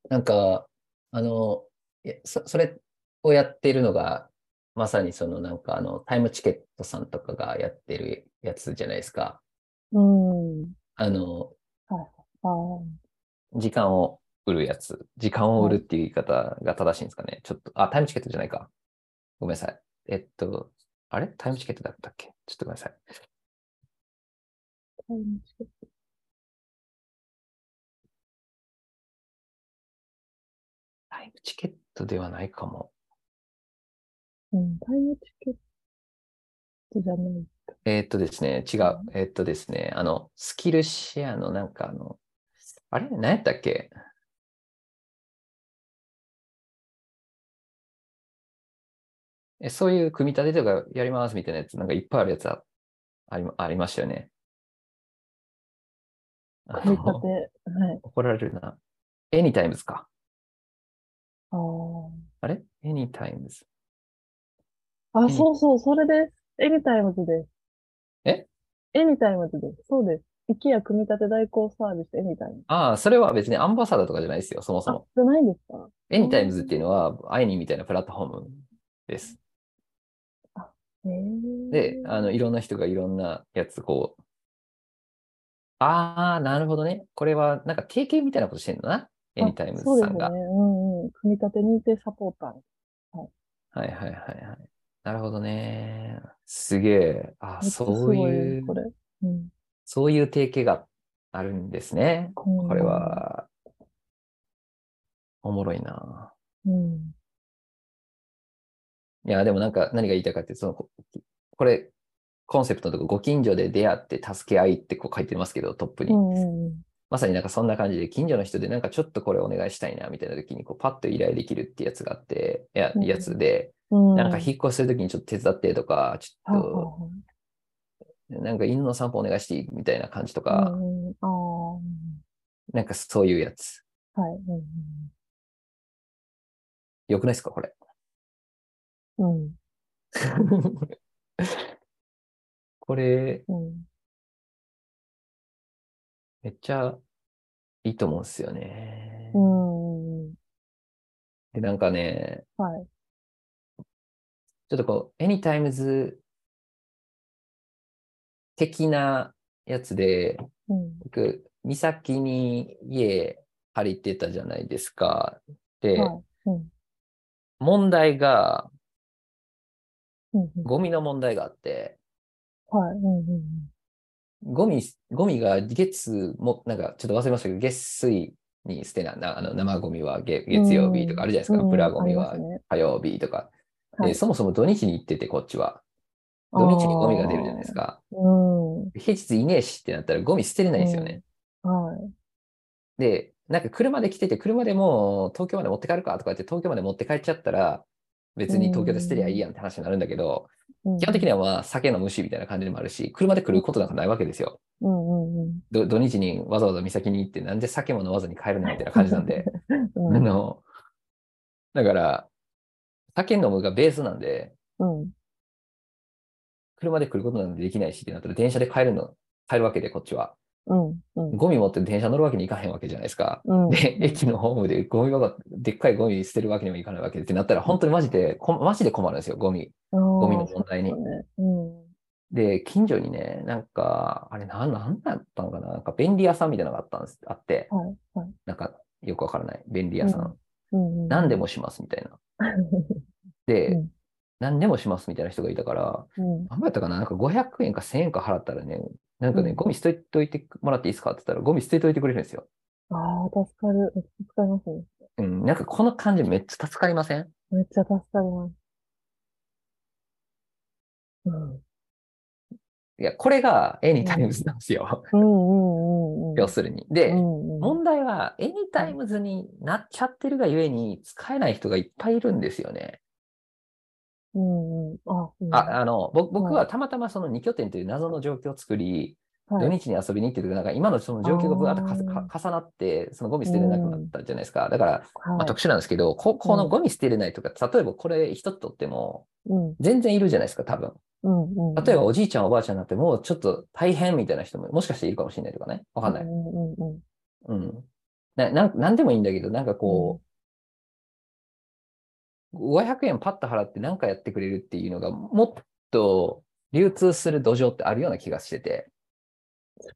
S2: なんか、あの、いやそ、それをやっているのが、まさにそのなんかあの、タイムチケットさんとかがやってるやつじゃないですか。
S1: うん。
S2: あの、時間を売るやつ。時間を売るっていう言い方が正しいんですかね。ちょっと、あ、タイムチケットじゃないか。ごめんなさい。えっと、あれ？タイムチケットだったっけ？ちょっとごめんなさい。
S1: タイムチケット。
S2: イムチケットではないかも。
S1: うん、タイムチケットじゃない。
S2: えーっとですね、違う。えーっとですね、あの、スキルシェアのなんかあの、あれ？何やったっけ？え、そういう組み立てとかやりますみたいなやつ、なんかいっぱいあるやつあありまありましたよね。あ
S1: 組み立
S2: の
S1: て、はい。
S2: 怒られるな。 ANYTIMES か。
S1: あ
S2: あれ？
S1: ANYTIMES。あ。そうそう、それです。 ANYTIMES です。
S2: え？
S1: ANYTIMES です。そうです。IKEA 組み立て代行サービス ANYTIMES。
S2: ああ、それは別にアンバサダーとかじゃないですよ、そもそ
S1: あ
S2: も。、
S1: じゃないんですか？
S2: ANYTIMES っていうのは、 aini みたいなプラットフォームです。
S1: えー、
S2: で、あの、いろんな人がいろんなやつ、こう。ああ、なるほどね。これは、なんか提携みたいなことしてんのな？ANYTIMES さんが。
S1: そうですね。うんうん。組み立て認定サポーター。
S2: はいはいはいはい。なるほどね。すげえ。あ、そう
S1: ごい
S2: いう
S1: こ、れ。うん。
S2: そういう提携があるんですね。
S1: こ
S2: これ。は、おもろいな。
S1: うん。
S2: いや、でもなんか何が言いたいかって、その、ここれ、コンセプトのとこ、ご近所で出会って助け合いってこう書いてますけど、トップに。
S1: うんうんうん。
S2: まさになんかそんな感じで、近所の人でなんかちょっとこれお願いしたいな、みたいな時に、こう、パッと依頼できるってやつがあって、いや、
S1: うん
S2: やつで、
S1: うん。
S2: なんか引っ越しする時にちょっと手伝ってとか、ちょっと、なんか犬の散歩お願いしていいみたいな感じとか、なんかそういうやつ。
S1: はい。うん
S2: よくないですか、これ？
S1: うん。うん。
S2: これ、
S1: うん。
S2: めっちゃいいと思うんですよね。
S1: うん。
S2: で、なんかね、
S1: はい。
S2: ちょっとこう、Anytimes 的なやつで、
S3: うん。
S2: 僕、岬に家借りてたじゃないですか。で、
S3: はい。うん。
S2: 問題が、
S3: うんうん。
S2: ゴミの問題があって、
S3: はい。うんうん
S2: ゴミ、ゴミが月も、なんかちょっと忘れましたけど、月水に捨てな、なあの生ゴミは月月曜日とかあるじゃないですか。
S3: うん
S2: プラゴミは火曜日とか。
S3: はい
S2: で、そもそも土日に行ってて、こっちは。土日にゴミが出るじゃないですか。平日いねえしってなったらゴミ捨てれないんですよね。
S3: はい。
S2: で、なんか車で来てて、車でもう東京まで持って帰るかとか言って東京まで持って帰っちゃったら、別に東京で捨てりゃいいやんって話になるんだけど、
S3: うん
S2: 基本的にはまあ酒の虫みたいな感じでもあるし、車で来ることなんかないわけですよ。
S3: うんうんうん。
S2: ど土日にわざわざ岬に行って、なんで酒も飲まずに帰るのみたいな感じなんで。
S3: うん
S2: あの、だから、酒飲むがベースなんで、
S3: うん。
S2: 車で来ることなんてできないしってなったら電車で帰るの、帰るわけで、こっちは。
S3: うん。うん。
S2: ゴミ持って電車乗るわけにいかへんわけじゃないですか。
S3: うん。
S2: で、駅のホームでゴミ箱、でっかいゴミ捨てるわけにもいかないわけでってなったら、本当にマジで、こマジで困るんですよ、ゴミ。
S3: ゴ
S2: ゴミの問題に。で、近所にね、なんか、あれ、なん、なんだったのかな？なんか便利屋さんみたいなのがあったんです、あって、
S3: はい。はい。
S2: なんか、よくわからない。便利屋さん。
S3: うんうん。
S2: 何でもしますみたいな。で、
S3: うん
S2: 何でもしますみたいな人がいたから、
S3: うん。
S2: 何やったかな？なんか500円か1000円か払ったらね、なんかね、
S3: うん
S2: ゴミ捨てといてもらっていいですかって言ったら、ゴミ捨てといてくれるんですよ。
S3: ああ、助かる。助かりますね。
S2: うん、なんかこの感じめっちゃ助かりません？
S3: めっちゃ助かります。うん。
S2: いや、これが ANYTIMES なんですよ。
S3: うんうんうんうん。
S2: 要するに。で、
S3: うんうん。
S2: 問題は ANYTIMES になっちゃってるがゆえに使えない人がいっぱいいるんですよね。
S3: うんうん。あ、うん
S2: あ、あの、僕僕
S3: は
S2: はたまたまその2拠点という謎の状況を作り、
S3: はい
S2: 土日に遊びに行ってて、なんか今のその状況がぶわっと重なって、そのゴミ捨てれなくなったじゃないですか。だから、
S3: はい
S2: まあ、特殊なんですけど、ここのゴミ捨てれないとか、例えばこれ一つとっても、
S3: うん
S2: 全然いるじゃないですか、多分。
S3: うんうん。
S2: 例えばおじいちゃんおばあちゃんになってもうちょっと大変みたいな人ももしかしているかもしれないとかね。わかんない。
S3: うん。
S2: な、なんなんでもいいんだけど、なんかこう、500円パッと払って何かやってくれるっていうのが、もっと流通する土壌ってあるような気がしてて、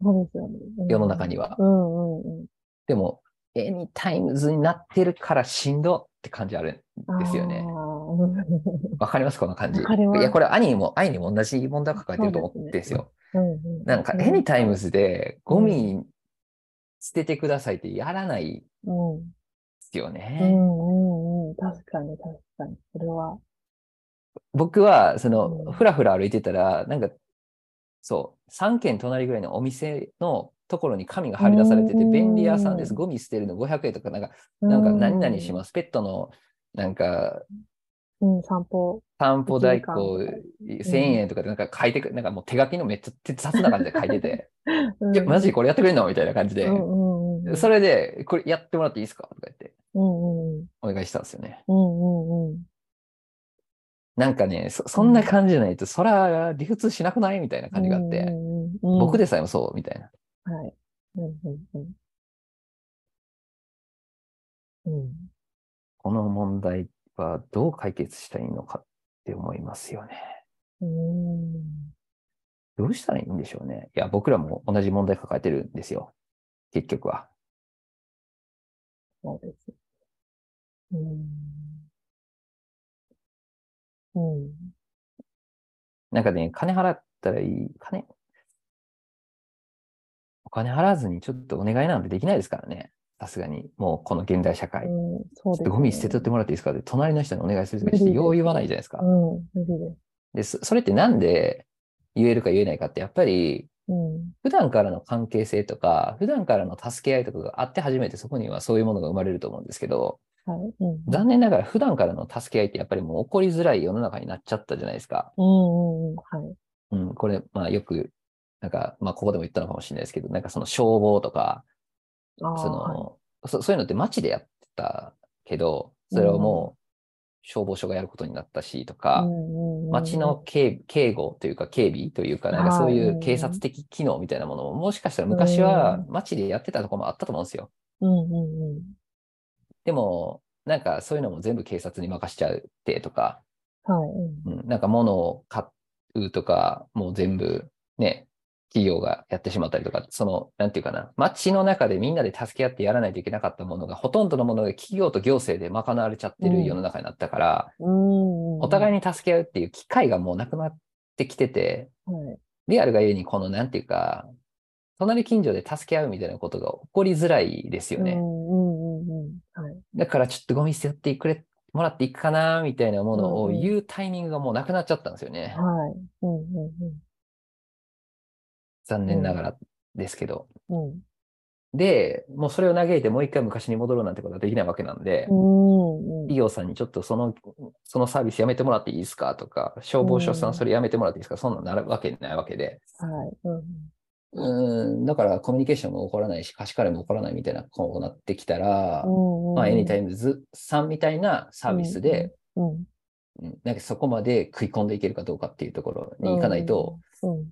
S3: そうですよね。うん
S2: 世の中には。
S3: うんうんうん。
S2: でも、 ANYTIMES になってるからしんどって感じあるんですよねわかります？この感じ。いや、これ、兄にも、 aini も同じ問題を抱えてると思ってるんですよ。
S3: うんうん。
S2: なんか、 ANYTIMES でゴミ捨ててくださいってやらないよ
S3: う
S2: ね。
S3: んうんうん。確かに確かに。それは。
S2: 僕は、その、
S3: うん
S2: ふらふら歩いてたら、なんか、そう、3軒隣ぐらいのお店のところに紙が貼り出されてて、
S3: うん
S2: 便利屋さんです。ゴミ捨てるの500円とか、なんか、なんか何々します。ペットの、なんか、
S3: うん、散歩。
S2: 散歩代行
S3: 一
S2: 1000円とかでなんか書いてく、なんかもう手書きのめっちゃ雑な感じで書いてて、
S3: うん
S2: いや、マジこれやってくれんのみたいな感じで
S3: う、んうんうん。
S2: それで、これやってもらっていいですか？とか言って、
S3: うんうん
S2: お願いしたんですよね。
S3: うんうんうん。
S2: なんかね、そそんな感じじゃないと、そら流通しなくないみたいな感じがあって、僕
S3: で。
S2: でさえもそう、みたいな。
S3: はい。うんうんうん。うん。
S2: この問題はどう解決したらいいのかって思いますよね。
S3: うん。
S2: どうしたらいいんでしょうね。いや、僕らも同じ問題抱えてるんですよ。結局は。
S3: そうです。うん。うん。
S2: なんかね、金払ったらいい。金、お金払わずにちょっとお願いなんてできないですからね。さすがに。もうこの現代社会。
S3: うん、そうです、
S2: ちょっとゴミ捨てとってもらっていいですか？って、隣の人にお願いするとかして、よう言わないじゃないですか。
S3: うん、無理です。
S2: で、そそれってなんで言えるか言えないかって、やっぱり、
S3: うん。
S2: 普段からの関係性とか、普段からの助け合いとかがあって初めてそこにはそういうものが生まれると思うんですけど、
S3: はい。うん。
S2: 残念ながら普段からの助け合いってやっぱりもう起こりづらい世の中になっちゃったじゃないですか。
S3: うんうんうん。はい。
S2: うん、これ、まあよく、なんか、まあここでも言ったのかもしれないですけど、なんかその消防とか、その、
S3: はい
S2: そそういうのって街でやってたけど、それをもう消防署がやることになったしとか、
S3: うん
S2: 街の警警護というか警備というか、なんかそうい
S3: はいう
S2: 警察的機能みたいなものも、もしかしたら昔は
S3: う
S2: 街でやってたところもあったと思うんですよ。
S3: うんうんうん。
S2: でも、なんかそういうのも全部警察に任しちゃうってとか、
S3: はい。うん
S2: うん、なんか物を買うとか、もう全部ね、企業がやってしまったりとか、その、なんていうかな、街の中でみんなで助け合ってやらないといけなかったものが、ほとんどのものが企業と行政で賄われちゃってる世の中になったから、
S1: うん。
S2: お互いに助け合うっていう機会がもうなくなってきてて、
S1: はい。
S2: リアルがゆえにこの、なんていうか、隣近所で助け合うみたいなことが起こりづらいですよね。
S1: うんうん。
S2: だからちょっとゴミ捨ててくれ、もらっていくかな、みたいなものを
S1: うんうん
S2: 言うタイミングがもうなくなっちゃったんですよね。
S1: はい。うんうん
S2: 残念ながらですけど。
S1: うん。うん。
S2: で、もうそれを嘆いてもう一回昔に戻ろうなんてことはできないわけなんで、
S1: うんうん。
S2: 企業さんにちょっとその、そのサービスやめてもらっていいですかとか、消防署さ
S1: うん
S2: んそれやめてもらっていいですかそんなんなるわけないわけで。
S1: はい。うん
S2: うーん、だからコミュニケーションも起こらないし、貸し借りも起こらないみたいな、こうなってきたら、
S1: うん。
S2: まあ、エニタイムズさんみたいなサービスで、
S1: うん。
S2: うんなんかそこまで食い込んでいけるかどうかっていうところに行かないと、
S1: うん。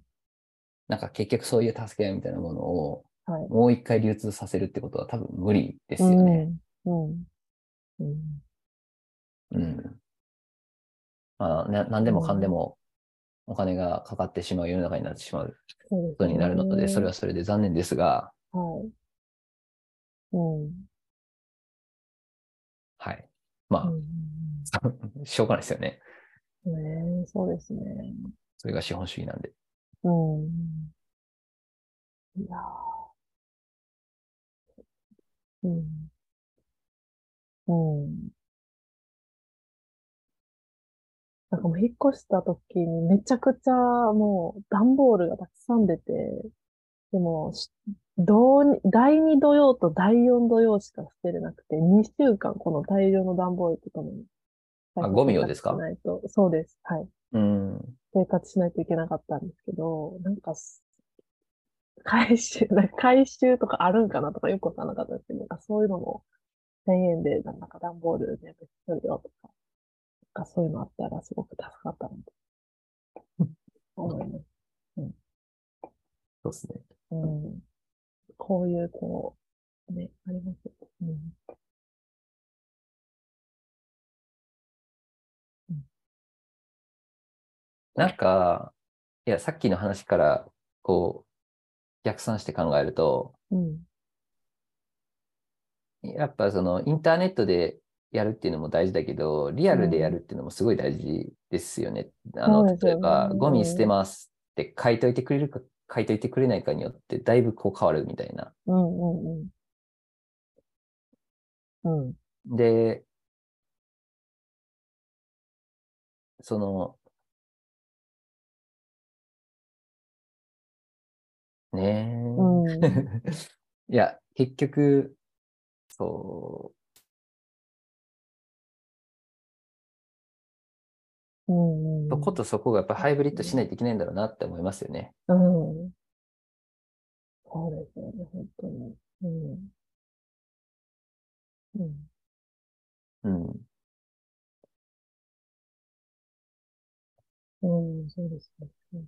S2: なんか結局そういう助け合いみたいなものを
S1: はい。
S2: もう一回流通させるってことは多分無理ですよね。
S1: うん。うん。うん。
S2: うん。まあ、な何でもかんでもお金がかかってしまう世の中になってしまうことになるので、
S1: ね
S2: それはそれで残念ですが、
S1: はい。うん。
S2: はい。ま
S1: うん
S2: あ、しょうがないですよね。
S1: うんねえ、そうですね。
S2: それが資本主義なんで。
S1: うん。いやーうん。うん。なんかもう引っ越した時にめちゃくちゃもう段ボールがたくさん出て、でも、し土に第2土曜と第4土曜しか捨てれなくて、2週間この大量の段ボールとともに。
S2: あゴミをですか？
S1: しないとそうです。はい。
S2: うん。
S1: 生活しないといけなかったんですけど、なんかす、回収、なんか回収とかあるんかなとかよくわからなかったんですけど、なんかそういうのも1000円でなんか段ボール全部引き取るよとか、かそういうのあったらすごく助かったなと思います。
S2: そうですね。
S1: うん。こういう、こう、ね、ありますよ。うん。
S2: なんか、いや、さっきの話から、こう、逆算して考えると、
S1: うん。
S2: やっぱそのインターネットでやるっていうのも大事だけど、リアルでやるっていうのもすごい大事ですよね。あの、
S1: そうですよね
S2: 例えば、ゴミ捨てますって書いといてくれるか、書いといてくれないかによって、だいぶこう変わるみたいな。
S1: うん、うん、うん。うん。
S2: で、その、ねえ。
S1: うん。
S2: いや、結局、そ
S1: うう
S2: う、
S1: ん。
S2: そことそこがやっぱハイブリッドしないといけないんだろうなって思いますよね。
S1: うん。そうですよね、本当に。うん。うん。
S2: うん。
S1: うん、そうですね。うん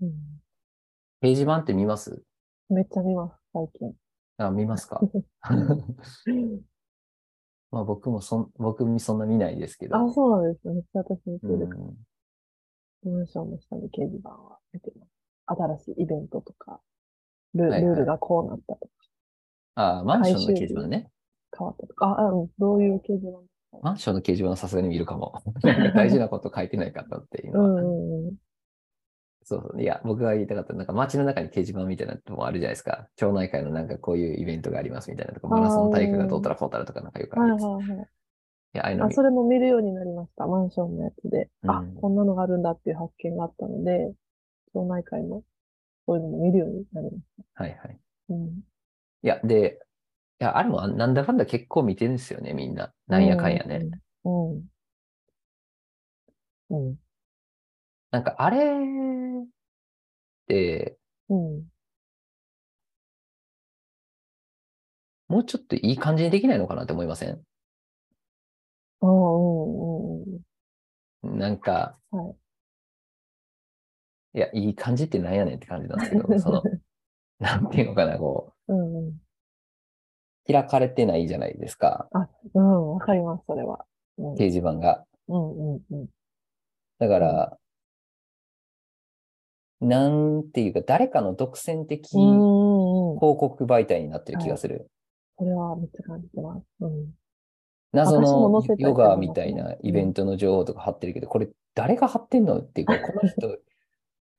S1: うん。
S2: 掲示板って見ます？
S1: めっちゃ見ます、最近。
S2: あ、見ますか？まあ僕もそん、僕そんな見ないですけど。
S1: あ、そうなんですよ。めっちゃ私見て
S2: う
S1: る。
S2: ん。
S1: 文章の下に掲示板は見てます。新しいイベントとか、ル
S2: はいはい
S1: ルールがこうなったとか、
S2: あ、マンションの掲示板ね。
S1: 変わったとか、あ、あうん、どういう掲示板
S2: マンションの掲示板はさすがに見るかも。なんか大事なこと書いてないかったっていう
S1: う
S2: のは。
S1: んうんうん。
S2: そうそう。いや、僕が言いたかった、なんか街の中に掲示板みたいなのもあるじゃないですか。町内会のなんかこういうイベントがありますみたいなとか、マラソン大会がどうたらこうたらとかなんかよくあ
S1: はい
S2: るやつ。い
S1: はいはい。
S2: や、ああいうの
S1: あ、
S2: 見
S1: それも見るようになりました。マンションのやつで。あ
S2: うん、
S1: こんなのがあるんだっていう発見があったので、町内会のそういうのも見るようになりまし
S2: はいはい。
S1: た。うん。
S2: いや、で、いや、あれもなんだかんだ結構見てるんですよね、みんな。なんやかんやね。
S1: うん。うん。うん。
S2: なんかあれって、
S1: うん。
S2: もうちょっといい感じにできないのかなって思いません？
S1: うん。うん。うん。
S2: なんか、
S1: はい。
S2: いや、いい感じってなんやねんって感じなんですけど、その、なんていうのかな、こう、
S1: うんうん。
S2: 開かれてないじゃないですか。
S1: うん、わかります、それは。うん。
S2: 掲示板が。
S1: うんうんうん。
S2: だから、なんていうか、誰かの独占的
S1: うん
S2: 広。告媒体になってる気がする。
S1: これはめっちゃ感じてます。うん。
S2: 謎のヨガみたいなイベントの情報とか貼ってるけど、これ誰が貼ってんのっていうか、この人、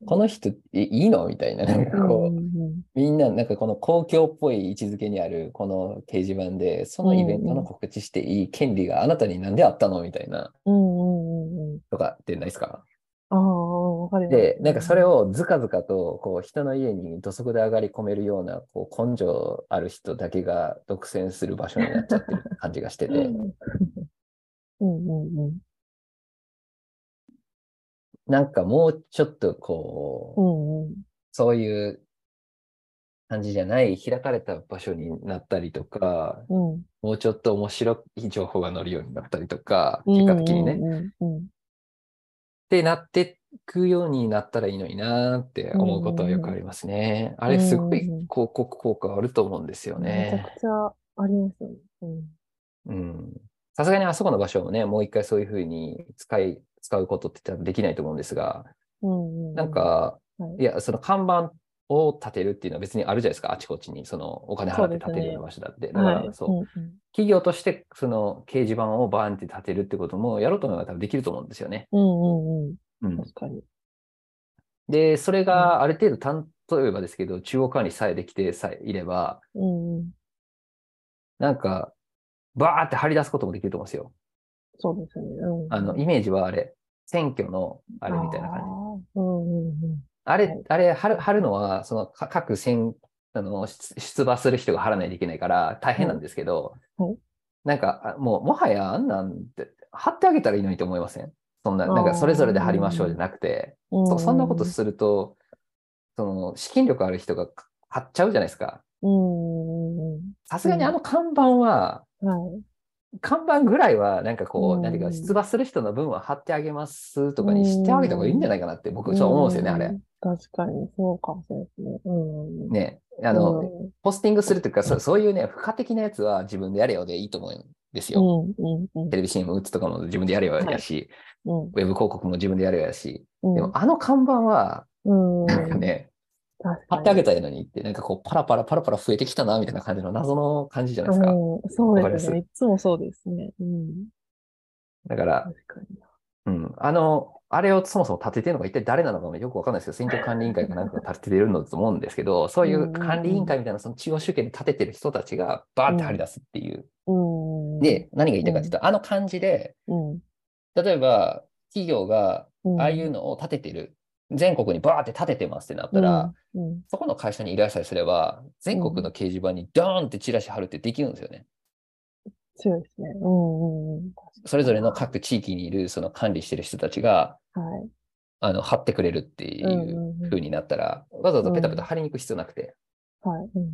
S2: この人、えいいのみたいな、なんかこう、
S1: うんうん
S2: みんな、なんかこの公共っぽい位置づけにあるこの掲示板で、そのイベントの告知していい権利があなたになんであったのみたいな、
S1: うんうんうんうん。
S2: とかってないですか？
S1: ああ。
S2: で、なんかそれをずかずかと、こう、人の家に土足で上がり込めるような、こう、根性ある人だけが独占する場所になっちゃってる感じがしてて、
S1: うんうんうん。
S2: なんかもうちょっとこう、
S1: うんうん。
S2: そういう感じじゃない開かれた場所になったりとか、
S1: うん。
S2: もうちょっと面白い情報が載るようになったりとか、結果的にね、っ
S1: うんうんうん
S2: てなってくようになったらいいのになーって思うことはよくありますね。あれすごい
S1: うんうん
S2: 広告効果あると思うんですよ
S1: うん。めちゃ
S2: ね。
S1: くちゃありますよね。うん。
S2: うん。さすがにあそこの場所もね、もう一回そういうふうに使い、使うことって多分できないと思うんですが、
S1: うんうん。
S2: なん、か、
S1: はい
S2: いや、その看板を立てるっていうのは別にあるじゃないですか、あちこちに、そのお金払って立てるような場所だって。だか
S1: はい。
S2: ら、そう、
S1: うんうん
S2: 企業としてその掲示板をバーンって立てるってこともやろうと思えば多分できると思うんですよね。
S1: うんうんうん。
S2: うん、
S1: 確かに。
S2: で、それがある程度、例えばですけど、中央管理さえできてさえいれば、
S1: うんうん。
S2: なんか、バーって張り出すこともできると思うんですよ。
S1: そうですね。うん。
S2: あの、イメージはあれ、選挙のあれみたいな感じ。
S1: じ。うんうんうん。
S2: あれ、
S1: はい
S2: あれ、貼る、貼るのは、その、か各選、あの、出出馬する人が貼らないといけないから大変なんですけど、
S1: はい
S2: なんか、あもう、もはやあんなんて、貼ってあげたらいいのにと思いません？そんな、なんか、それぞれで貼りましょうじゃなくて、
S1: うん
S2: そそんなことすると、その、資金力ある人が貼っちゃうじゃないですか。さすがにあの看板は、
S1: うん。はい。
S2: 看板ぐらいは、なんかこう、
S1: うん
S2: 何か、出馬する人の分は貼ってあげますとかにしてあげた方がいいんじゃないかなって、僕、そう思うんですよね、あれ。
S1: うん。確かに、そうかもしれないですね。うん。
S2: ね。あの、
S1: うん
S2: ポスティングするというか、そそういうね、付加的なやつは自分でやれよでいいと思うんですよ。
S1: うん
S2: テレビ CM 打つとかも自分でやれよやし、
S1: うん
S2: ウェブ広告も自分でやれよやし、
S1: うん。
S2: でもあの看板は、
S1: うん、
S2: なんかね、貼ってあげたらいいのにって、なんかこう、パラパラパラパラ増えてきたな、みたいな感じの謎の感じじゃないですか。
S1: うん、そうですね。いつもそうですね。うん。
S2: だから。うん、あの、あれをそもそも立ててるのが一体誰なのかもよくわかんないですけど、選挙管理委員会かなんかが立ててるのだと思うんですけど、そういう管理委員会みたいなその中央集権で立ててる人たちがバーって張り出すっていう。
S1: うん。
S2: で、何が言いたいかというと、あの感じで、
S1: うん、
S2: 例えば企業が
S1: うん。
S2: ああいうのを立ててる、全国にバーって立ててますってなったら、
S1: うん、うん。
S2: そこの会社に依頼さえすれば、全国の掲示板にドーンってチラシ貼るってできるんですよね。
S1: 強いですね。うん、うん、うん。
S2: それぞれの各地域にいるその管理してる人たちが、
S1: はい。
S2: あの、貼ってくれるってい
S1: うんう
S2: になったら、わざわざペタペタ貼りに行く必要なくて。
S1: はい。うん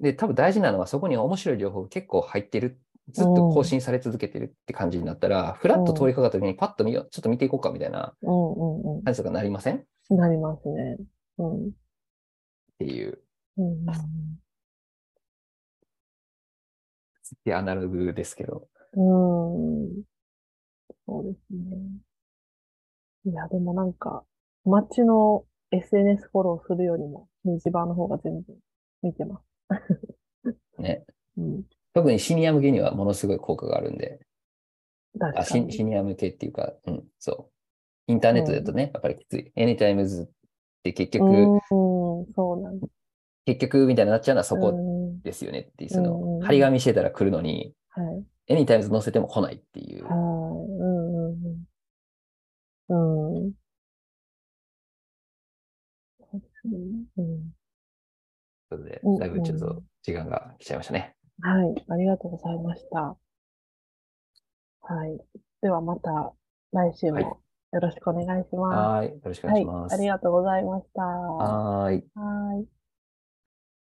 S2: で、多分大事なのはそこに面白い情報が結構入ってる。ずっと更新され続けてるって感じになったら、フラッと通りかかった時にパッと見よう、ちょっと見ていこうかみたいな
S1: うん、うん、う
S2: 感じとかなりません？っ
S1: ん。なりますね。うん。
S2: ていう、
S1: うん、うん。
S2: でアナログですけど。
S1: うん。そうですね。いや、でもなんか、街の SNS フォローするよりも、掲示板の方が全然見てます。
S2: ね。
S1: うん。
S2: 特にシニア向けにはものすごい効果があるんで、あ
S1: 確かに。
S2: シシニア向けっていうか、うん、そう。インターネットだとね、やっぱりきつい。Anytimes って結局、
S1: うん、そうなんです。
S2: 結局みたいになっちゃうのはそこ
S1: うん
S2: ですよねっていう、その、
S1: うん
S2: 張り紙してたら来るのに、
S1: はい。
S2: Anytimes 載せても来ないっていう。
S1: はい。うん、うん、うん。うん。
S2: ということで
S1: うん、
S2: だいぶちょっと時間が来ちゃいましたね。
S1: はい。ありがとうございました。はい。ではまた来週
S2: はい
S1: もよろしくお願いします。
S2: はーい。よろしくお願いします。
S1: はい。ありがとうございました。
S2: はーい。
S1: はい。